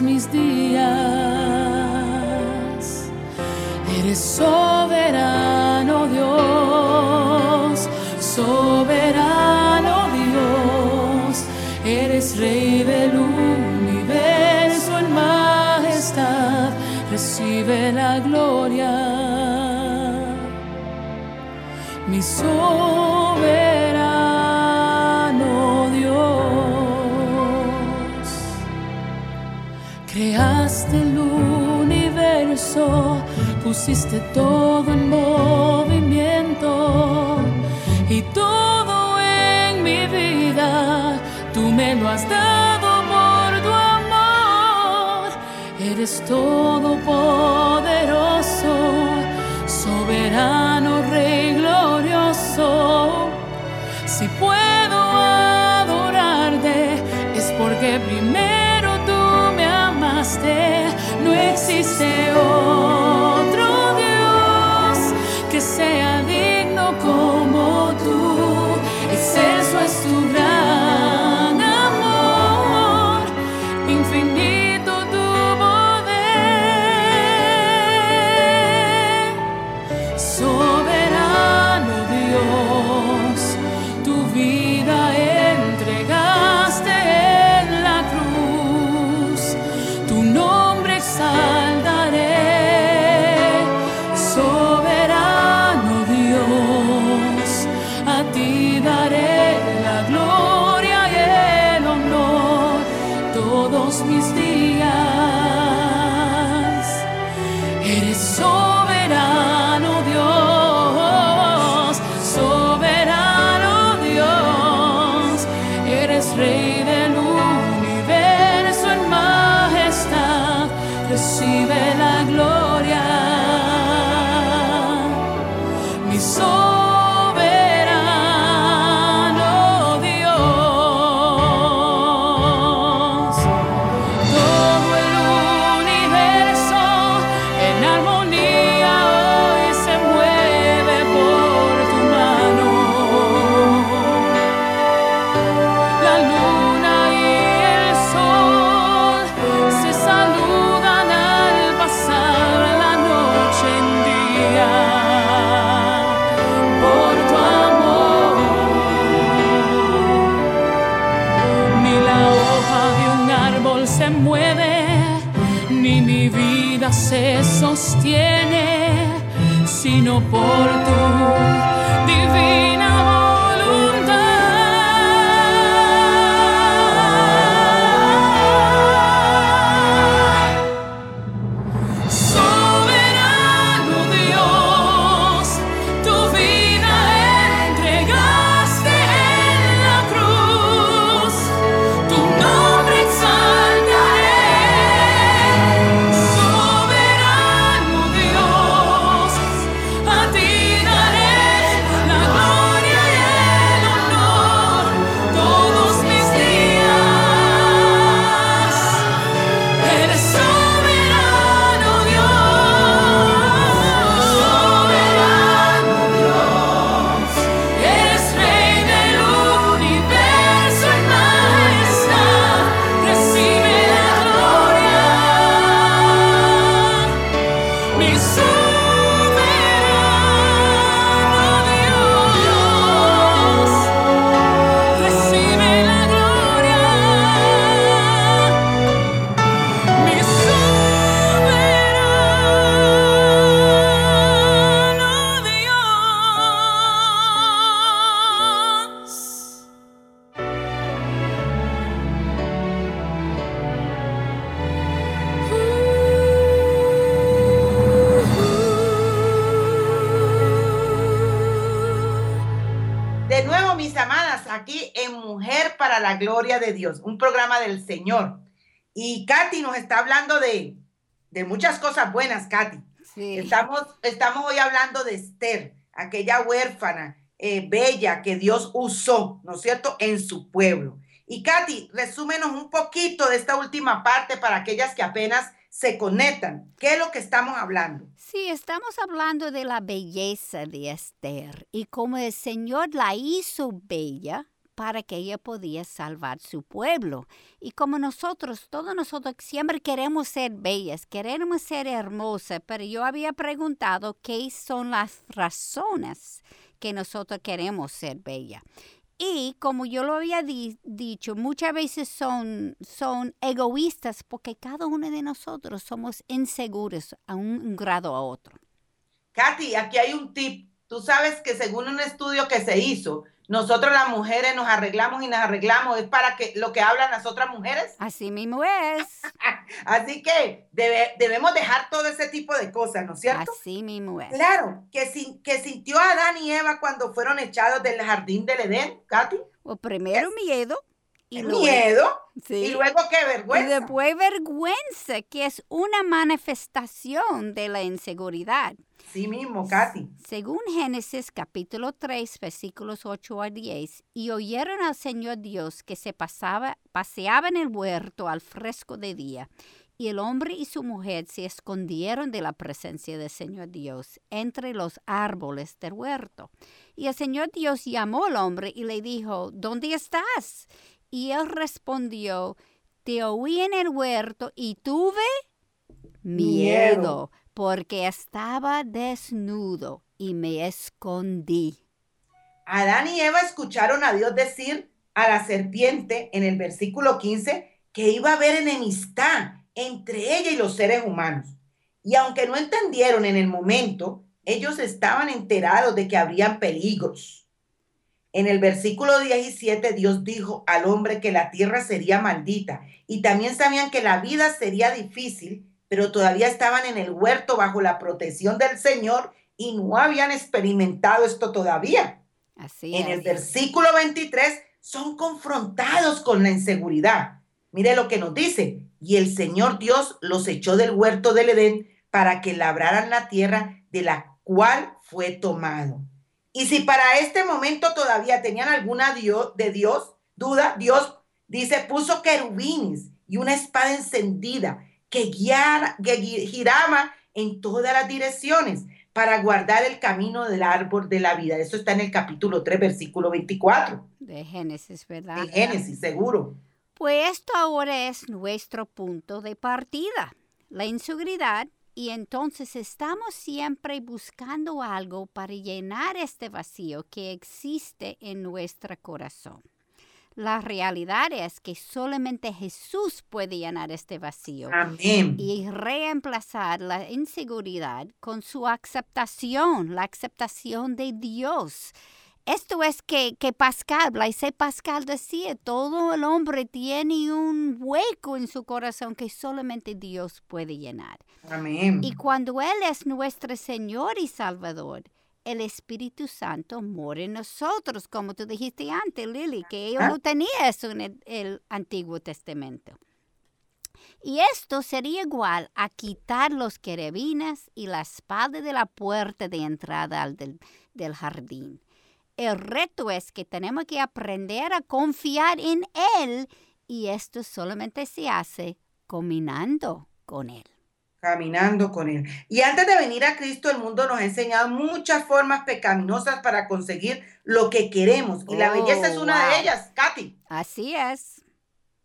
E: mis días. Eres soberano Dios, soberano Dios, eres rey del recibe la gloria, mi soberano pusiste todo en movimiento y todo en mi vida, tú me lo has dado eres todopoderoso, soberano, rey glorioso. Si puedo adorarte, es porque primero tú me amaste, no existe otro
A: So. De Dios, un programa del Señor. Y Katy nos está hablando de, de muchas cosas buenas, Katy. Estamos, estamos hoy hablando de Esther, aquella huérfana eh, bella que Dios usó, ¿no es cierto?, en su pueblo. Y Katy, resúmenos un poquito de esta última parte para aquellas que apenas se conectan. ¿Qué es lo que estamos hablando?
B: Sí, estamos hablando de la belleza de Esther y cómo el Señor la hizo bella para que ella podía salvar su pueblo. Y como nosotros, todos nosotros siempre queremos ser bellas, queremos ser hermosas, pero yo había preguntado qué son las razones que nosotros queremos ser bellas. Y como yo lo había dicho, muchas veces son, son egoístas porque cada uno de nosotros somos inseguros a un grado a otro.
A: Katy, aquí hay un tip. Tú sabes que según un estudio que se hizo, nosotros las mujeres nos arreglamos y nos arreglamos, es para que lo que hablan las otras mujeres.
B: Así mismo es.
A: Así que debemos dejar todo ese tipo de cosas, ¿no es cierto?
B: Así mismo es.
A: Claro, que, que sintió Adán y Eva cuando fueron echados del jardín del Edén, Katy.
B: O primero miedo.
A: Y miedo. Y luego qué vergüenza.
B: Y después vergüenza, que es una manifestación de la inseguridad.
A: Sí mismo, Katy.
B: Según Génesis capítulo 3, versículos 8 a 10, y oyeron al Señor Dios que se pasaba, paseaba en el huerto al fresco de día, y el hombre y su mujer se escondieron de la presencia del Señor Dios entre los árboles del huerto. Y el Señor Dios llamó al hombre y le dijo, ¿dónde estás? Y él respondió, te oí en el huerto y tuve miedo porque estaba desnudo y me escondí.
A: Adán y Eva escucharon a Dios decir a la serpiente en el versículo 15 que iba a haber enemistad entre ella y los seres humanos. Y aunque no entendieron en el momento, ellos estaban enterados de que habrían peligros. En el versículo 17 Dios dijo al hombre que la tierra sería maldita y también sabían que la vida sería difícil pero todavía estaban en el huerto bajo la protección del Señor y no habían experimentado esto todavía.
B: Así
A: en el versículo 23 son confrontados con la inseguridad. Mire lo que nos dice. Y el Señor Dios los echó del huerto del Edén para que labraran la tierra de la cual fue tomado. Y si para este momento todavía tenían alguna de Dios, duda, Dios dice, puso querubines y una espada encendida que, giraba en todas las direcciones para guardar el camino del árbol de la vida. Eso está en el capítulo 3, versículo 24.
B: De Génesis, ¿verdad?
A: De Génesis, seguro.
B: Pues esto ahora es nuestro punto de partida, la inseguridad, y entonces estamos siempre buscando algo para llenar este vacío que existe en nuestro corazón. La realidad es que solamente Jesús puede llenar este vacío
A: Amén.
B: y reemplazar la inseguridad con su aceptación, la aceptación de Dios. Esto es que, que Pascal, Blaise Pascal decía, todo el hombre tiene un hueco en su corazón que solamente Dios puede llenar.
A: Amén.
B: Y cuando Él es nuestro Señor y Salvador, el Espíritu Santo mora en nosotros, como tú dijiste antes, Lily, que ellos
A: Ah.
B: no tenían eso en el, el Antiguo Testamento. Y esto sería igual a quitar los querubines y la espada de la puerta de entrada al del, del jardín. El reto es que tenemos que aprender a confiar en Él y esto solamente se hace caminando con Él.
A: Caminando con Él. Y antes de venir a Cristo, el mundo nos ha enseñado muchas formas pecaminosas para conseguir lo que queremos. Y la
B: Oh,
A: belleza es una
B: wow.
A: de ellas, Katy.
B: Así es.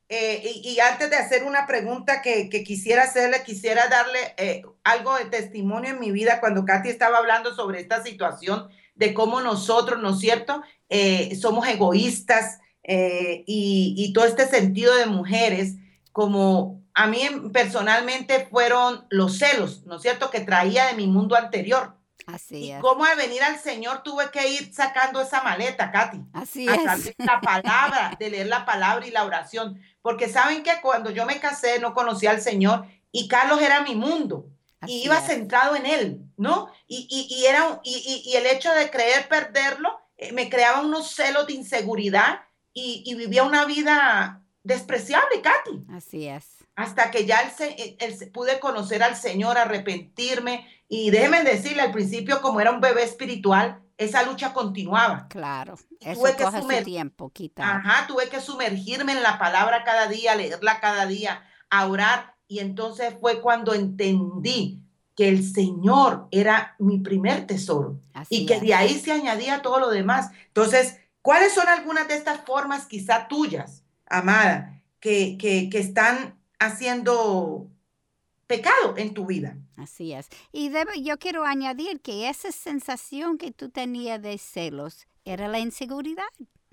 A: Eh, y, y antes de hacer una pregunta que, que quisiera hacerle, quisiera darle eh, algo de testimonio en mi vida cuando Katy estaba hablando sobre esta situación de cómo nosotros, ¿no es cierto?, Eh, somos egoístas y, y todo este sentido de mujeres, como a mí personalmente fueron los celos, ¿no es cierto?, que traía de mi mundo anterior.
B: Así
A: Y
B: es.
A: cómo al venir al Señor tuve que ir sacando esa maleta, Katy
B: Así
A: a
B: es.
A: través de la palabra, de leer la palabra y la oración. Porque saben que cuando yo me casé no conocía al Señor y Carlos era mi mundo
B: Así
A: y iba
B: es.
A: centrado en él, ¿no? Y, y, y era, y, y- y el hecho de creer perderlo eh, me creaba unos celos de inseguridad y, y vivía una vida despreciable, Katy
B: Así es.
A: Hasta que ya el se- el- pude conocer al Señor, arrepentirme y déjenme decirle, al principio como era un bebé espiritual, esa lucha continuaba.
B: Claro. Eso
A: tuve que
B: coge
A: sumer-
B: tiempo, quitar.
A: Ajá, tuve que sumergirme en la palabra cada día, leerla cada día, a orar y entonces fue cuando entendí que el Señor era mi primer tesoro
B: Así
A: y que
B: es.
A: de ahí se añadía todo lo demás. Entonces, ¿cuáles son algunas de estas formas quizá tuyas, amada, que, que, que están haciendo pecado en tu vida?
B: Así es. Y yo quiero añadir que esa sensación que tú tenías de celos era la inseguridad.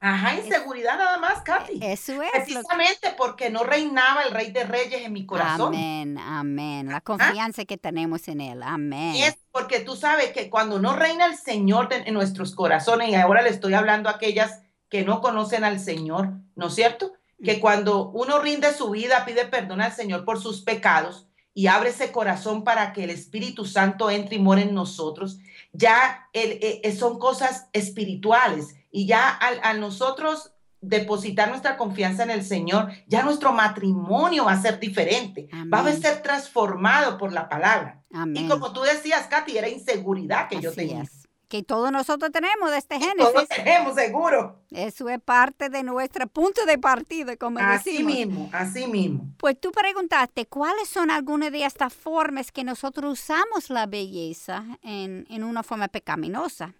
A: Ajá, inseguridad nada más, Katy.
B: Eso es
A: Precisamente porque no reinaba el Rey de Reyes en mi corazón.
B: Amén, amén. La confianza que tenemos en Él. Amén.
A: Y es porque tú sabes que cuando no reina el Señor en nuestros corazones, y ahora le estoy hablando a aquellas que no conocen al Señor, ¿no es cierto? Que cuando uno rinde su vida, pide perdón al Señor por sus pecados y abre ese corazón para que el Espíritu Santo entre y more en nosotros, ya el- eh, eh, son cosas espirituales y ya al, nosotros depositar nuestra confianza en el Señor, ya nuestro matrimonio va a ser diferente, va a ser transformado por la palabra.
B: Amén.
A: Y como tú decías, Katy, era inseguridad que yo tenía.
B: es. Que todos nosotros tenemos de este
A: Todos
B: Génesis.
A: tenemos seguro.
B: Eso es parte de nuestro punto de partida, como
A: Así
B: decimos.
A: mismo, así mismo.
B: Pues tú preguntaste, ¿cuáles son algunas de estas formas que nosotros usamos la belleza en, en una forma pecaminosa?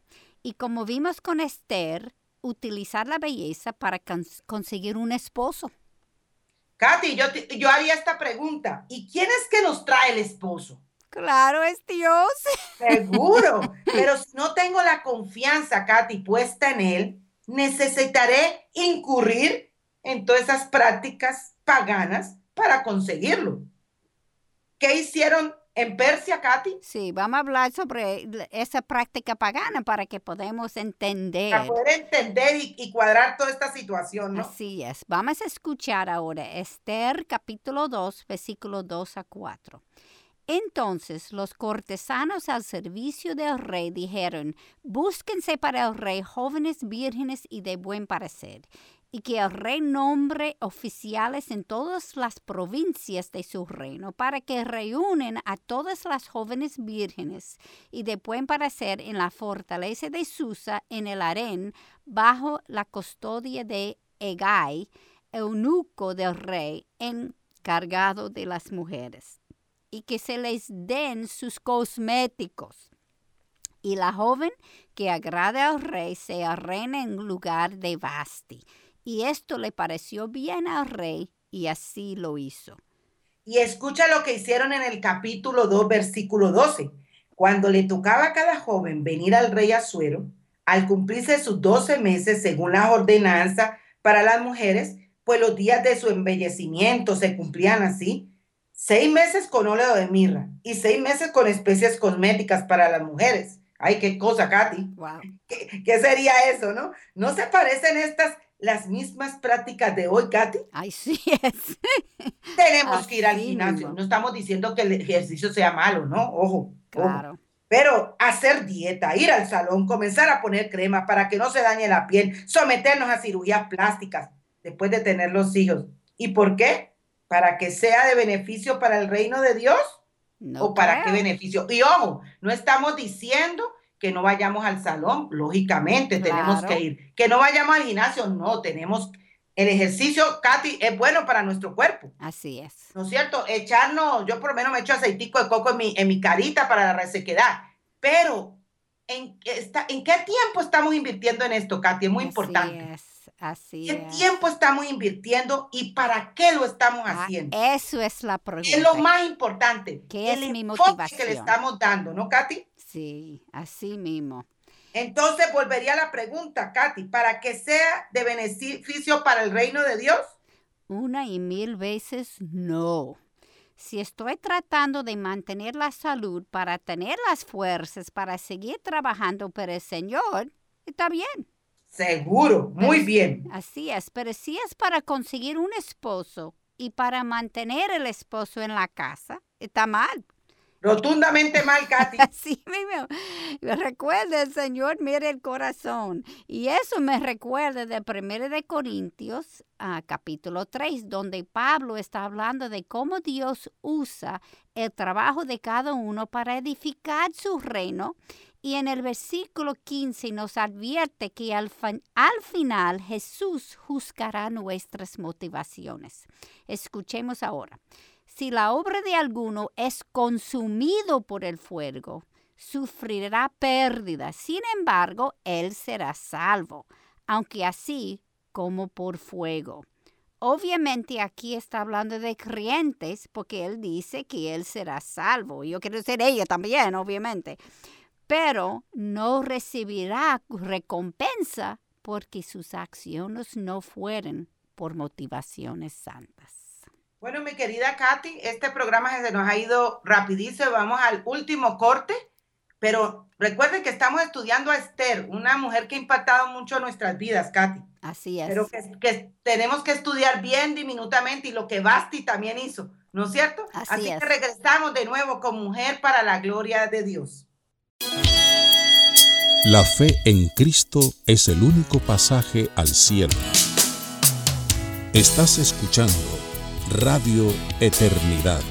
B: Y como vimos con Esther, utilizar la belleza para cons- conseguir un esposo.
A: Katy, yo, te- yo haría esta pregunta. ¿Y quién es que nos trae el esposo?
B: Claro, es Dios.
A: Seguro. Pero si no tengo la confianza, Katy, puesta en él, necesitaré incurrir en todas esas prácticas paganas para conseguirlo. ¿Qué hicieron en Persia, Katy?
B: Sí, vamos a hablar sobre esa práctica pagana para que podamos entender.
A: Para poder entender y, y cuadrar toda esta situación, ¿no?
B: Así es. Vamos a escuchar ahora Esther capítulo 2, versículo 2 a 4. Entonces los cortesanos al servicio del rey dijeron, búsquense para el rey jóvenes vírgenes y de buen parecer, y que el rey nombre oficiales en todas las provincias de su reino, para que reúnen a todas las jóvenes vírgenes y de buen parecer en la fortaleza de Susa, en el harén, bajo la custodia de Egay, eunuco del rey, encargado de las mujeres, y que se les den sus cosméticos. Y la joven que agrade al rey sea reina en lugar de Basti. Y esto le pareció bien al rey, y así lo hizo.
A: Y escucha lo que hicieron en el capítulo 2, versículo 12. Cuando le tocaba a cada joven venir al rey Asuero, al cumplirse sus 12 meses según la ordenanza para las mujeres, pues los días de su embellecimiento se cumplían así. Seis meses con óleo de mirra y seis meses con especies cosméticas para las mujeres. Ay, qué cosa, Katy.
B: Wow.
A: ¿Qué, qué sería eso, no? ¿No se parecen estas las mismas prácticas de hoy, Katy?
B: Ay, sí es.
A: Tenemos que ir al gimnasio.
B: mismo.
A: No estamos diciendo que el ejercicio sea malo, ¿no? Ojo. ojo.
B: Claro.
A: Pero hacer dieta, ir al salón, comenzar a poner crema para que no se dañe la piel, someternos a cirugías plásticas después de tener los hijos. ¿Y por qué? Para que sea de beneficio para el reino de Dios
B: No
A: o para qué beneficio. Y ojo, no estamos diciendo que no vayamos al salón, lógicamente tenemos
B: Claro.
A: que ir. Que no vayamos al gimnasio, no, tenemos el ejercicio, Katy, es bueno para nuestro cuerpo.
B: Así es.
A: ¿no es cierto? Echarnos, yo por lo menos me echo aceitico de coco en mi, en mi carita para la resequedad, pero ¿en, esta- ¿en qué tiempo estamos invirtiendo en esto, Katy? Es muy importante.
B: Así es. Así
A: ¿Qué
B: es.
A: tiempo estamos invirtiendo y para qué lo estamos
B: Ah,
A: haciendo?
B: eso es la pregunta.
A: es lo más importante.
B: ¿Qué
A: el
B: es mi
A: enfoque que le
B: motivación?
A: estamos dando, ¿no, Katy?
B: Sí, así mismo.
A: Entonces volvería a la pregunta, Katy, para que sea de beneficio para el reino de Dios.
B: Una y mil veces no. Si estoy tratando de mantener la salud para tener las fuerzas para seguir trabajando para el Señor, está bien.
A: Seguro, muy bien.
B: Así es, pero si es para conseguir un esposo y para mantener el esposo en la casa, está mal.
A: Rotundamente mal, Katy.
B: Así mismo. Recuerda, el Señor mira el corazón. Y eso me recuerda de 1 de Corintios, ah, capítulo 3, donde Pablo está hablando de cómo Dios usa el trabajo de cada uno para edificar su reino. Y en el versículo 15 nos advierte que al, fin- al final Jesús juzgará nuestras motivaciones. Escuchemos ahora. Si la obra de alguno es consumido por el fuego, sufrirá pérdida. Sin embargo, él será salvo, aunque así como por fuego. Obviamente aquí está hablando de creyentes porque él dice que él será salvo. Yo quiero ser ella también, obviamente. Pero no recibirá recompensa porque sus acciones no fueron por motivaciones santas.
A: Bueno, mi querida Katy, este programa se nos ha ido rapidísimo. Vamos al último corte, pero recuerden que estamos estudiando a Esther, una mujer que ha impactado mucho nuestras vidas, Katy.
B: Así es.
A: Pero que, que tenemos que estudiar bien diminutamente y lo que Basti también hizo, ¿no es cierto?
B: Así es.
A: que regresamos de nuevo con Mujer para la Gloria de Dios.
D: La fe en Cristo es el único pasaje al cielo. Estás escuchando Radio Eternidad.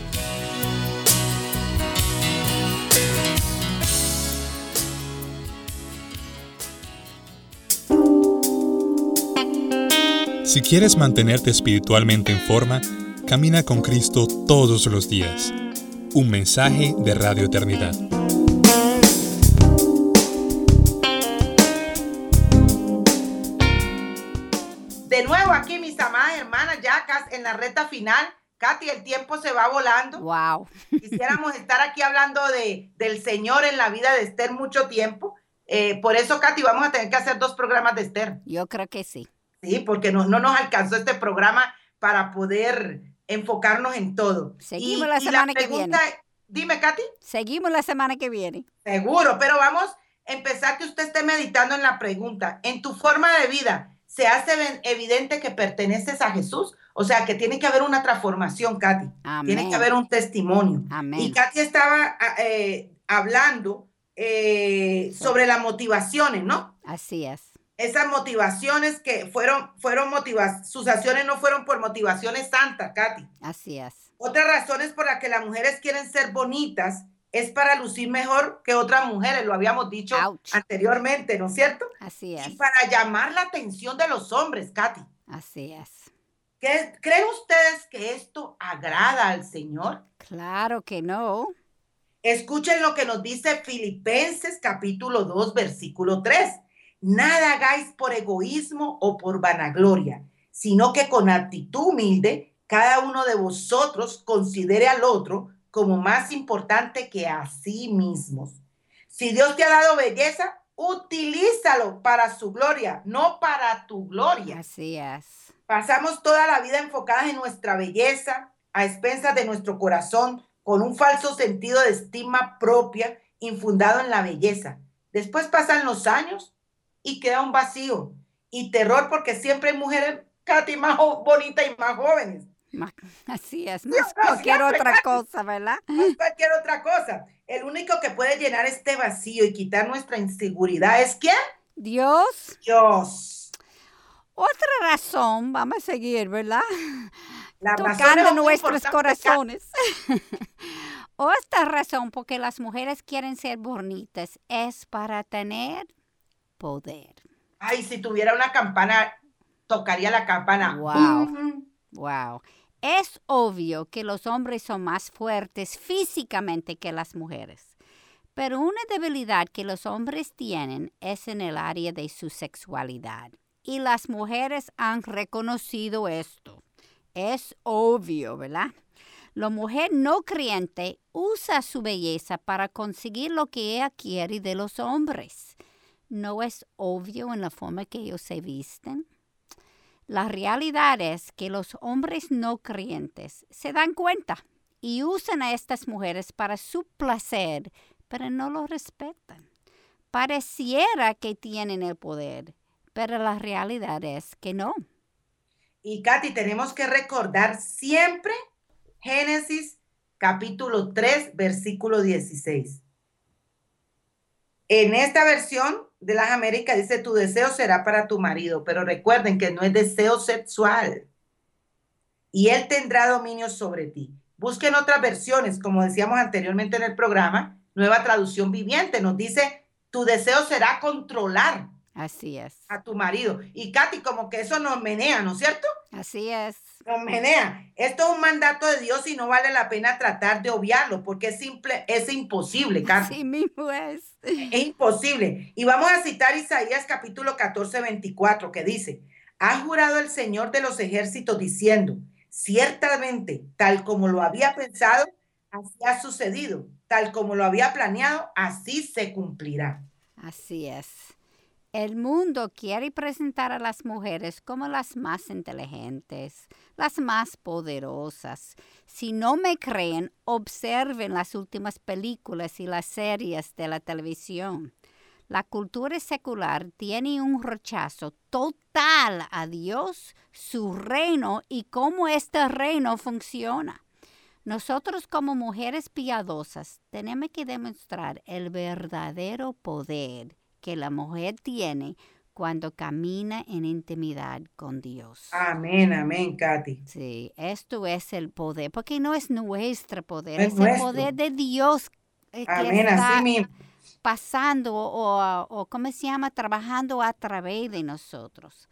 F: Si quieres mantenerte espiritualmente en forma, camina con Cristo todos los días. Un mensaje de Radio Eternidad.
A: La recta final. Katy, el tiempo se va volando.
B: Wow.
A: Quisiéramos estar aquí hablando de, del Señor en la vida de Esther mucho tiempo. Eh, por eso, Katy, vamos a tener que hacer dos programas de Esther.
B: Yo creo que sí.
A: Sí, porque no, no nos alcanzó este programa para poder enfocarnos en todo.
B: Seguimos la semana que viene.
A: Dime, Katy.
B: Seguimos la semana que viene.
A: Seguro, pero vamos a empezar que usted esté meditando en la pregunta. En tu forma de vida, ¿se hace evidente que perteneces a Jesús? O sea, que tiene que haber una transformación, Katy. Tiene
B: Amén.
A: que haber un testimonio.
B: Amén.
A: Y Katy estaba ah, eh, hablando eh, sobre las motivaciones, ¿no?
B: Así es.
A: Esas motivaciones que fueron, fueron motivadas, sus acciones no fueron por motivaciones santas, Katy.
B: Así es.
A: Otras razones por las que las mujeres quieren ser bonitas es para lucir mejor que otras mujeres, lo habíamos dicho
B: Ouch.
A: anteriormente, ¿no es cierto?
B: Así es.
A: Y para llamar la atención de los hombres, Katy.
B: Así es.
A: ¿Qué- ¿Creen ustedes que esto agrada al Señor?
B: Claro que no.
A: Escuchen lo que nos dice Filipenses capítulo 2, versículo 3. Nada hagáis por egoísmo o por vanagloria, sino que con actitud humilde cada uno de vosotros considere al otro como más importante que a sí mismos. Si Dios te ha dado belleza, utilízalo para su gloria, no para tu gloria.
B: Así es.
A: Pasamos toda la vida enfocadas en nuestra belleza, a expensas de nuestro corazón, con un falso sentido de estima propia infundado en la belleza. Después pasan los años y queda un vacío y terror porque siempre hay mujeres, Katy, más bonitas y más jóvenes.
B: Así es, no es cualquier otra cosa, ¿verdad?
A: No es cualquier otra cosa. El único que puede llenar este vacío y quitar nuestra inseguridad es quién?
B: Dios.
A: Dios.
B: Otra razón, vamos a seguir, ¿verdad? La Tocando nuestros corazones. Otra razón porque las mujeres quieren ser bonitas es para tener poder.
A: Ay, si tuviera una campana, tocaría la campana.
B: Wow. Wow. Es obvio que los hombres son más fuertes físicamente que las mujeres, pero una debilidad que los hombres tienen es en el área de su sexualidad. Y las mujeres han reconocido esto. Es obvio, ¿verdad? La mujer no creyente usa su belleza para conseguir lo que ella quiere de los hombres. ¿No es obvio en la forma que ellos se visten? La realidad es que los hombres no creyentes se dan cuenta y usan a estas mujeres para su placer, pero no lo respetan. Pareciera que tienen el poder, pero la realidad es que no.
A: Y Katy, tenemos que recordar siempre Génesis capítulo 3, versículo 16. En esta versión de las Américas dice, tu deseo será para tu marido, pero recuerden que no es deseo sexual. Y él tendrá dominio sobre ti. Busquen otras versiones, como decíamos anteriormente en el programa, nueva traducción viviente, nos dice, tu deseo será controlar.
B: Así es.
A: A tu marido. Y Katy, como que eso nos menea, ¿no es cierto?
B: Así es.
A: Nos menea. Esto es un mandato de Dios y no vale la pena tratar de obviarlo porque es simple, es imposible, Katy.
B: Así mismo es.
A: Es imposible. Y vamos a citar Isaías capítulo 14, 24, que dice, ha jurado el Señor de los ejércitos diciendo, ciertamente, tal como lo había pensado, así ha sucedido, tal como lo había planeado, así se cumplirá.
B: Así es. El mundo quiere presentar a las mujeres como las más inteligentes, las más poderosas. Si no me creen, observen las últimas películas y las series de la televisión. La cultura secular tiene un rechazo total a Dios, su reino y cómo este reino funciona. Nosotros como mujeres piadosas tenemos que demostrar el verdadero poder que la mujer tiene cuando camina en intimidad con Dios.
A: Amén, amén, Katy.
B: Sí, esto es el poder, porque no es nuestro poder, es, el poder de Dios
A: eh, amén, así mismo.
B: pasando o, o, ¿cómo se llama? Trabajando a través de nosotros.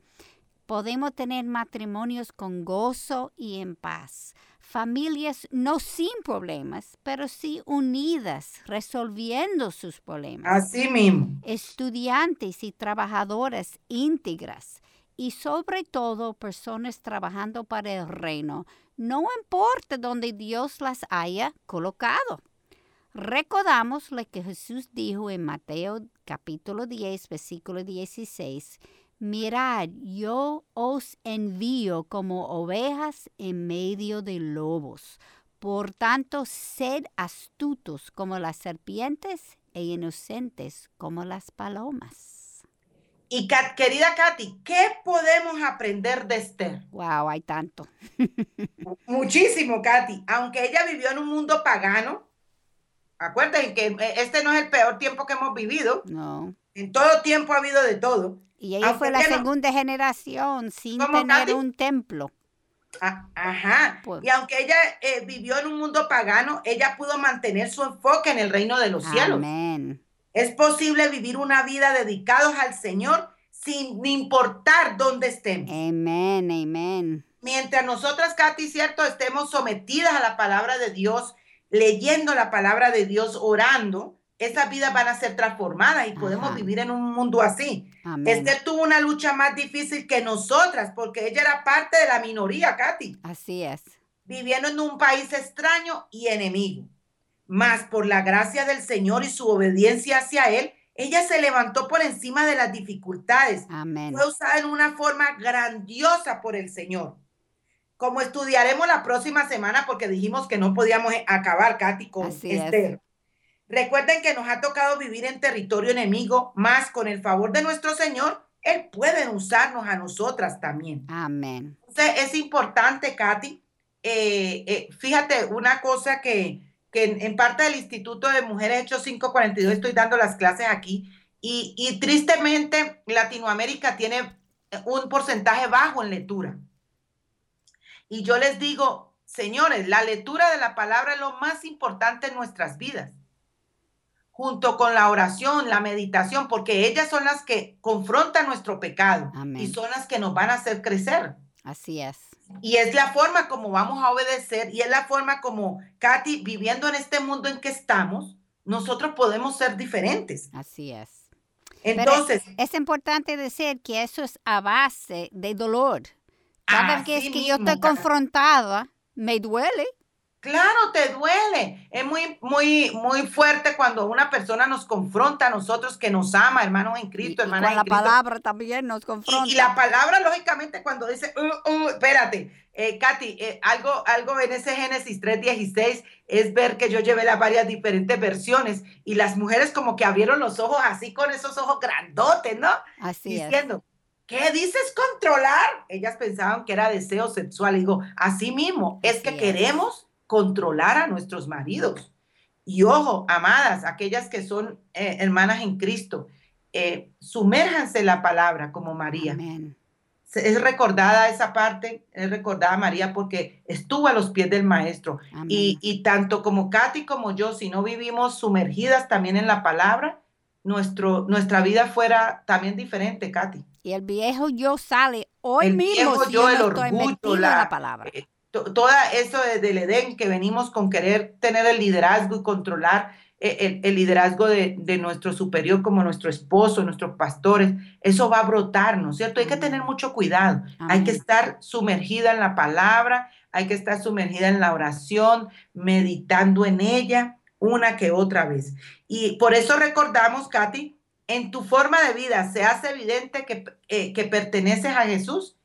B: Podemos tener matrimonios con gozo y en paz familias no sin problemas, pero sí unidas, resolviendo sus problemas.
A: Así mismo.
B: Estudiantes y trabajadoras íntegras y sobre todo personas trabajando para el reino, no importa dónde Dios las haya colocado. Recordamos lo que Jesús dijo en Mateo capítulo 10, versículo 16 Mirad, yo os envío como ovejas en medio de lobos. Por tanto, sed astutos como las serpientes e inocentes como las palomas.
A: Y querida Katy, ¿qué podemos aprender de Esther?
B: Wow, hay tanto.
A: Muchísimo, Katy. Aunque ella vivió en un mundo pagano, acuérdense que eh, este no es el peor tiempo que hemos vivido.
B: No.
A: En todo tiempo ha habido de todo.
B: Y ella fue la segunda generación sin tener un templo.
A: Ah, ajá. Pues y aunque ella eh, vivió en un mundo pagano, ella pudo mantener su enfoque en el reino de los cielos.
B: Amén.
A: Es posible vivir una vida dedicados al Señor sin importar dónde estemos.
B: Amén, amén.
A: Mientras nosotras, Katy, cierto, estemos sometidas a la palabra de Dios, leyendo la palabra de Dios, orando, esas vidas van a ser transformadas y podemos vivir en un mundo así. Esther tuvo una lucha más difícil que nosotras porque ella era parte de la minoría, Katy.
B: Así es.
A: Viviendo en un país extraño y enemigo. Mas por la gracia del Señor y su obediencia hacia Él, Ella se levantó por encima de las dificultades.
B: Amén.
A: Fue usada en una forma grandiosa por el Señor. Como estudiaremos la próxima semana, porque dijimos que no podíamos acabar, Katy, con
B: Así es.
A: Recuerden que nos ha tocado vivir en territorio enemigo, más con el favor de nuestro Señor, Él puede usarnos a nosotras también.
B: Amén.
A: Entonces, es importante, Katy, eh, eh, fíjate una cosa que, que en, en parte del Instituto de Mujeres Hechos 542 estoy dando las clases aquí y, y tristemente Latinoamérica tiene un porcentaje bajo en lectura. Y yo les digo, señores, la lectura de la palabra es lo más importante en nuestras vidas, junto con la oración, la meditación, porque ellas son las que confrontan nuestro pecado
B: Amén.
A: y son las que nos van a hacer crecer.
B: Así es.
A: Y es la forma como vamos a obedecer y es la forma como, Katy, viviendo en este mundo en que estamos, nosotros podemos ser diferentes.
B: Así es.
A: Entonces,
B: es importante decir que eso es a base de dolor. Cada vez
A: así
B: que yo estoy confrontada, me duele.
A: Claro, te duele. Es muy, muy, muy fuerte cuando una persona nos confronta a nosotros que nos ama, hermanos en Cristo, hermanas en
B: la
A: Cristo.
B: palabra también nos confronta.
A: Y, y la palabra, lógicamente, cuando dice, "Uh, uh", espérate, eh, Katy, eh, algo, algo en ese Génesis 3.16 es ver que yo llevé las varias diferentes versiones y las mujeres como que abrieron los ojos así con esos ojos grandotes, ¿no?
B: Así es.
A: Diciendo, ¿qué dices controlar? Ellas pensaban que era deseo sexual. Y digo, así mismo, es que
B: Así es.
A: queremos controlar a nuestros maridos. Y ojo, amadas, aquellas que son eh, hermanas en Cristo, eh, sumérjanse en la palabra como María.
B: Amén.
A: Es recordada esa parte, es recordada María porque estuvo a los pies del maestro. Y, y tanto como Katy como yo, si no vivimos sumergidas también en la palabra, nuestro, nuestra vida fuera también diferente, Katy.
B: Y el viejo yo sale hoy
A: El
B: mismo
A: viejo
B: si
A: yo,
B: yo
A: el
B: no
A: orgullo, la-
B: la palabra.
A: To- Toda eso desde el Edén que venimos con querer tener el liderazgo y controlar eh, el, el liderazgo de, de nuestro superior como nuestro esposo, nuestros pastores, eso va a brotar, ¿no es cierto? Hay que tener mucho cuidado. Hay que estar sumergida en la palabra, hay que estar sumergida en la oración, meditando en ella una que otra vez. Y por eso recordamos, Katy, en tu forma de vida se hace evidente que, eh, que perteneces a Jesús.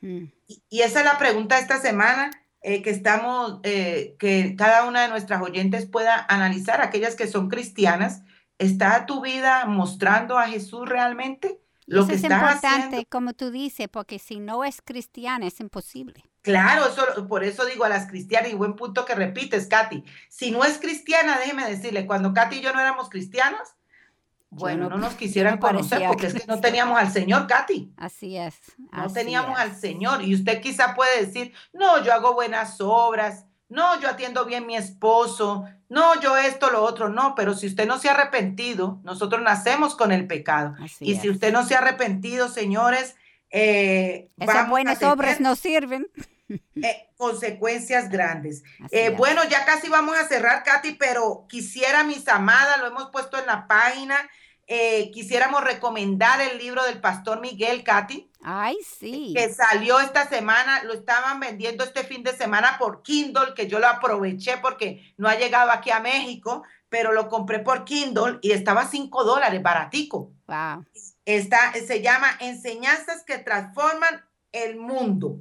B: Mm.
A: Y, esa es la pregunta de esta semana eh, que estamos, eh, que cada una de nuestras oyentes pueda analizar, aquellas que son cristianas. ¿Está tu vida mostrando a Jesús realmente? Lo
B: eso
A: que
B: es
A: estás
B: importante,
A: haciendo.
B: como tú dices, porque si no es cristiana es imposible.
A: Claro, eso, por eso digo a las cristianas, y buen punto que repites, Katy. Si no es cristiana, déjeme decirle, cuando Katy y yo no éramos cristianas, bueno,
B: no-
A: no, nos
B: yo
A: quisieran
B: no
A: conocer porque es que no teníamos al Señor, Katy.
B: Así es.
A: No teníamos
B: es.
A: al Señor. Y usted quizá puede decir, no, yo hago buenas obras, no, yo atiendo bien mi esposo, no, yo esto, lo otro, no, pero si usted no se ha arrepentido, nosotros nacemos con el pecado.
B: Así
A: y si usted no se ha arrepentido, señores, eh,
B: Esas buenas obras no sirven.
A: eh, consecuencias grandes. Eh, bueno, ya casi vamos a cerrar, Katy, pero quisiera, mis amadas, lo hemos puesto en la página, eh, quisiéramos recomendar el libro del pastor Miguel, Katy
B: Ay, sí.
A: que salió esta semana, lo estaban vendiendo este fin de semana por Kindle, que yo lo aproveché porque no ha llegado aquí a México, pero lo compré por Kindle y estaba a 5 dólares, baratico.
B: Wow.
A: Está, se llama Enseñanzas que transforman el mundo.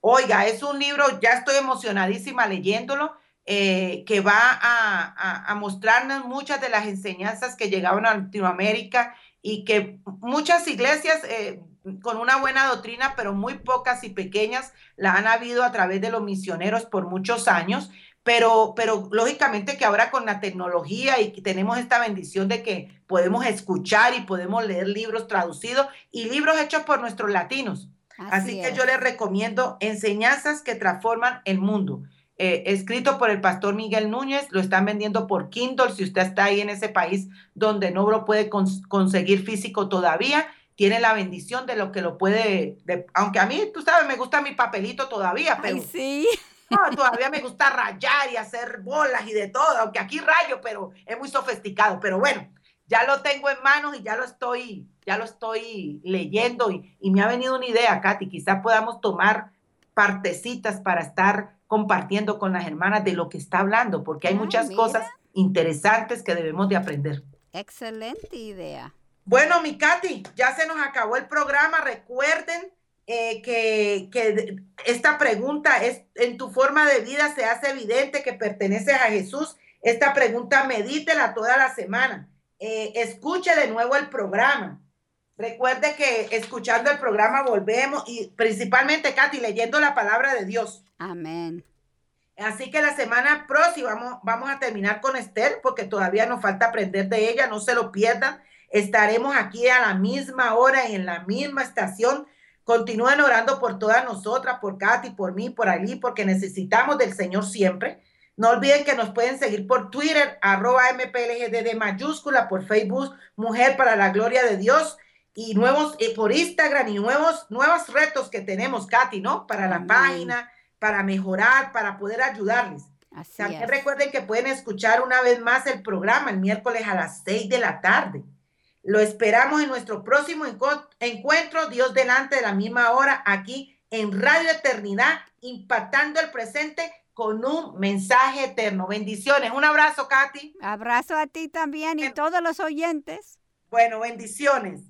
A: Oiga, es un libro, ya estoy emocionadísima leyéndolo, eh, que va a, a- a mostrarnos muchas de las enseñanzas que llegaban a Latinoamérica y que muchas iglesias eh, con una buena doctrina, pero muy pocas y pequeñas, la han habido a través de los misioneros por muchos años. Pero, pero lógicamente que ahora con la tecnología y tenemos esta bendición de que podemos escuchar y podemos leer libros traducidos y libros hechos por nuestros latinos. Así, que
B: es.
A: yo les recomiendo Enseñanzas que transforman el mundo. Eh, escrito por el pastor Miguel Núñez, lo están vendiendo por Kindle. Si usted está ahí en ese país donde no lo puede cons- conseguir físico todavía, tiene la bendición de lo que lo puede, de- aunque a mí, tú sabes, me gusta mi papelito todavía, pero
B: Ay, sí.
A: no, todavía me gusta rayar y hacer bolas y de todo, aunque aquí rayo, pero es muy sofisticado. Pero bueno, ya lo tengo en manos y ya lo estoy, ya lo estoy leyendo y, y me ha venido una idea, Katy, quizás podamos tomar partecitas para estar compartiendo con las hermanas de lo que está hablando, porque hay
B: Ah,
A: muchas
B: mira.
A: cosas interesantes que debemos de aprender.
B: Excelente idea.
A: Bueno, mi Katy, ya se nos acabó el programa. Recuerden eh, que, que, esta pregunta es en tu forma de vida se hace evidente que perteneces a Jesús. Esta pregunta medítela toda la semana. Eh, escuche de nuevo el programa. Recuerde que escuchando el programa volvemos y principalmente, Katy, leyendo la palabra de Dios.
B: Amén.
A: Así que la semana próxima vamos, vamos a terminar con Esther porque todavía nos falta aprender de ella, no se lo pierdan. Estaremos aquí a la misma hora y en la misma estación. Continúen orando por todas nosotras, por Katy, por mí, por Ali, porque necesitamos del Señor siempre. No olviden que nos pueden seguir por Twitter, arroba MPLGD mayúscula, por Facebook, Mujer para la Gloria de Dios, y nuevos eh, por Instagram y nuevos, nuevos retos que tenemos, Katy, ¿no? Para la página, para mejorar, para poder ayudarles. También recuerden que pueden escuchar una vez más el programa el miércoles a las seis de la tarde. Lo esperamos en nuestro próximo encuentro, Dios delante de la misma hora, aquí en Radio Eternidad, impactando el presente con un mensaje eterno. Bendiciones. Un abrazo, Katy.
B: Abrazo a ti también y a todos los oyentes.
A: Bueno, bendiciones.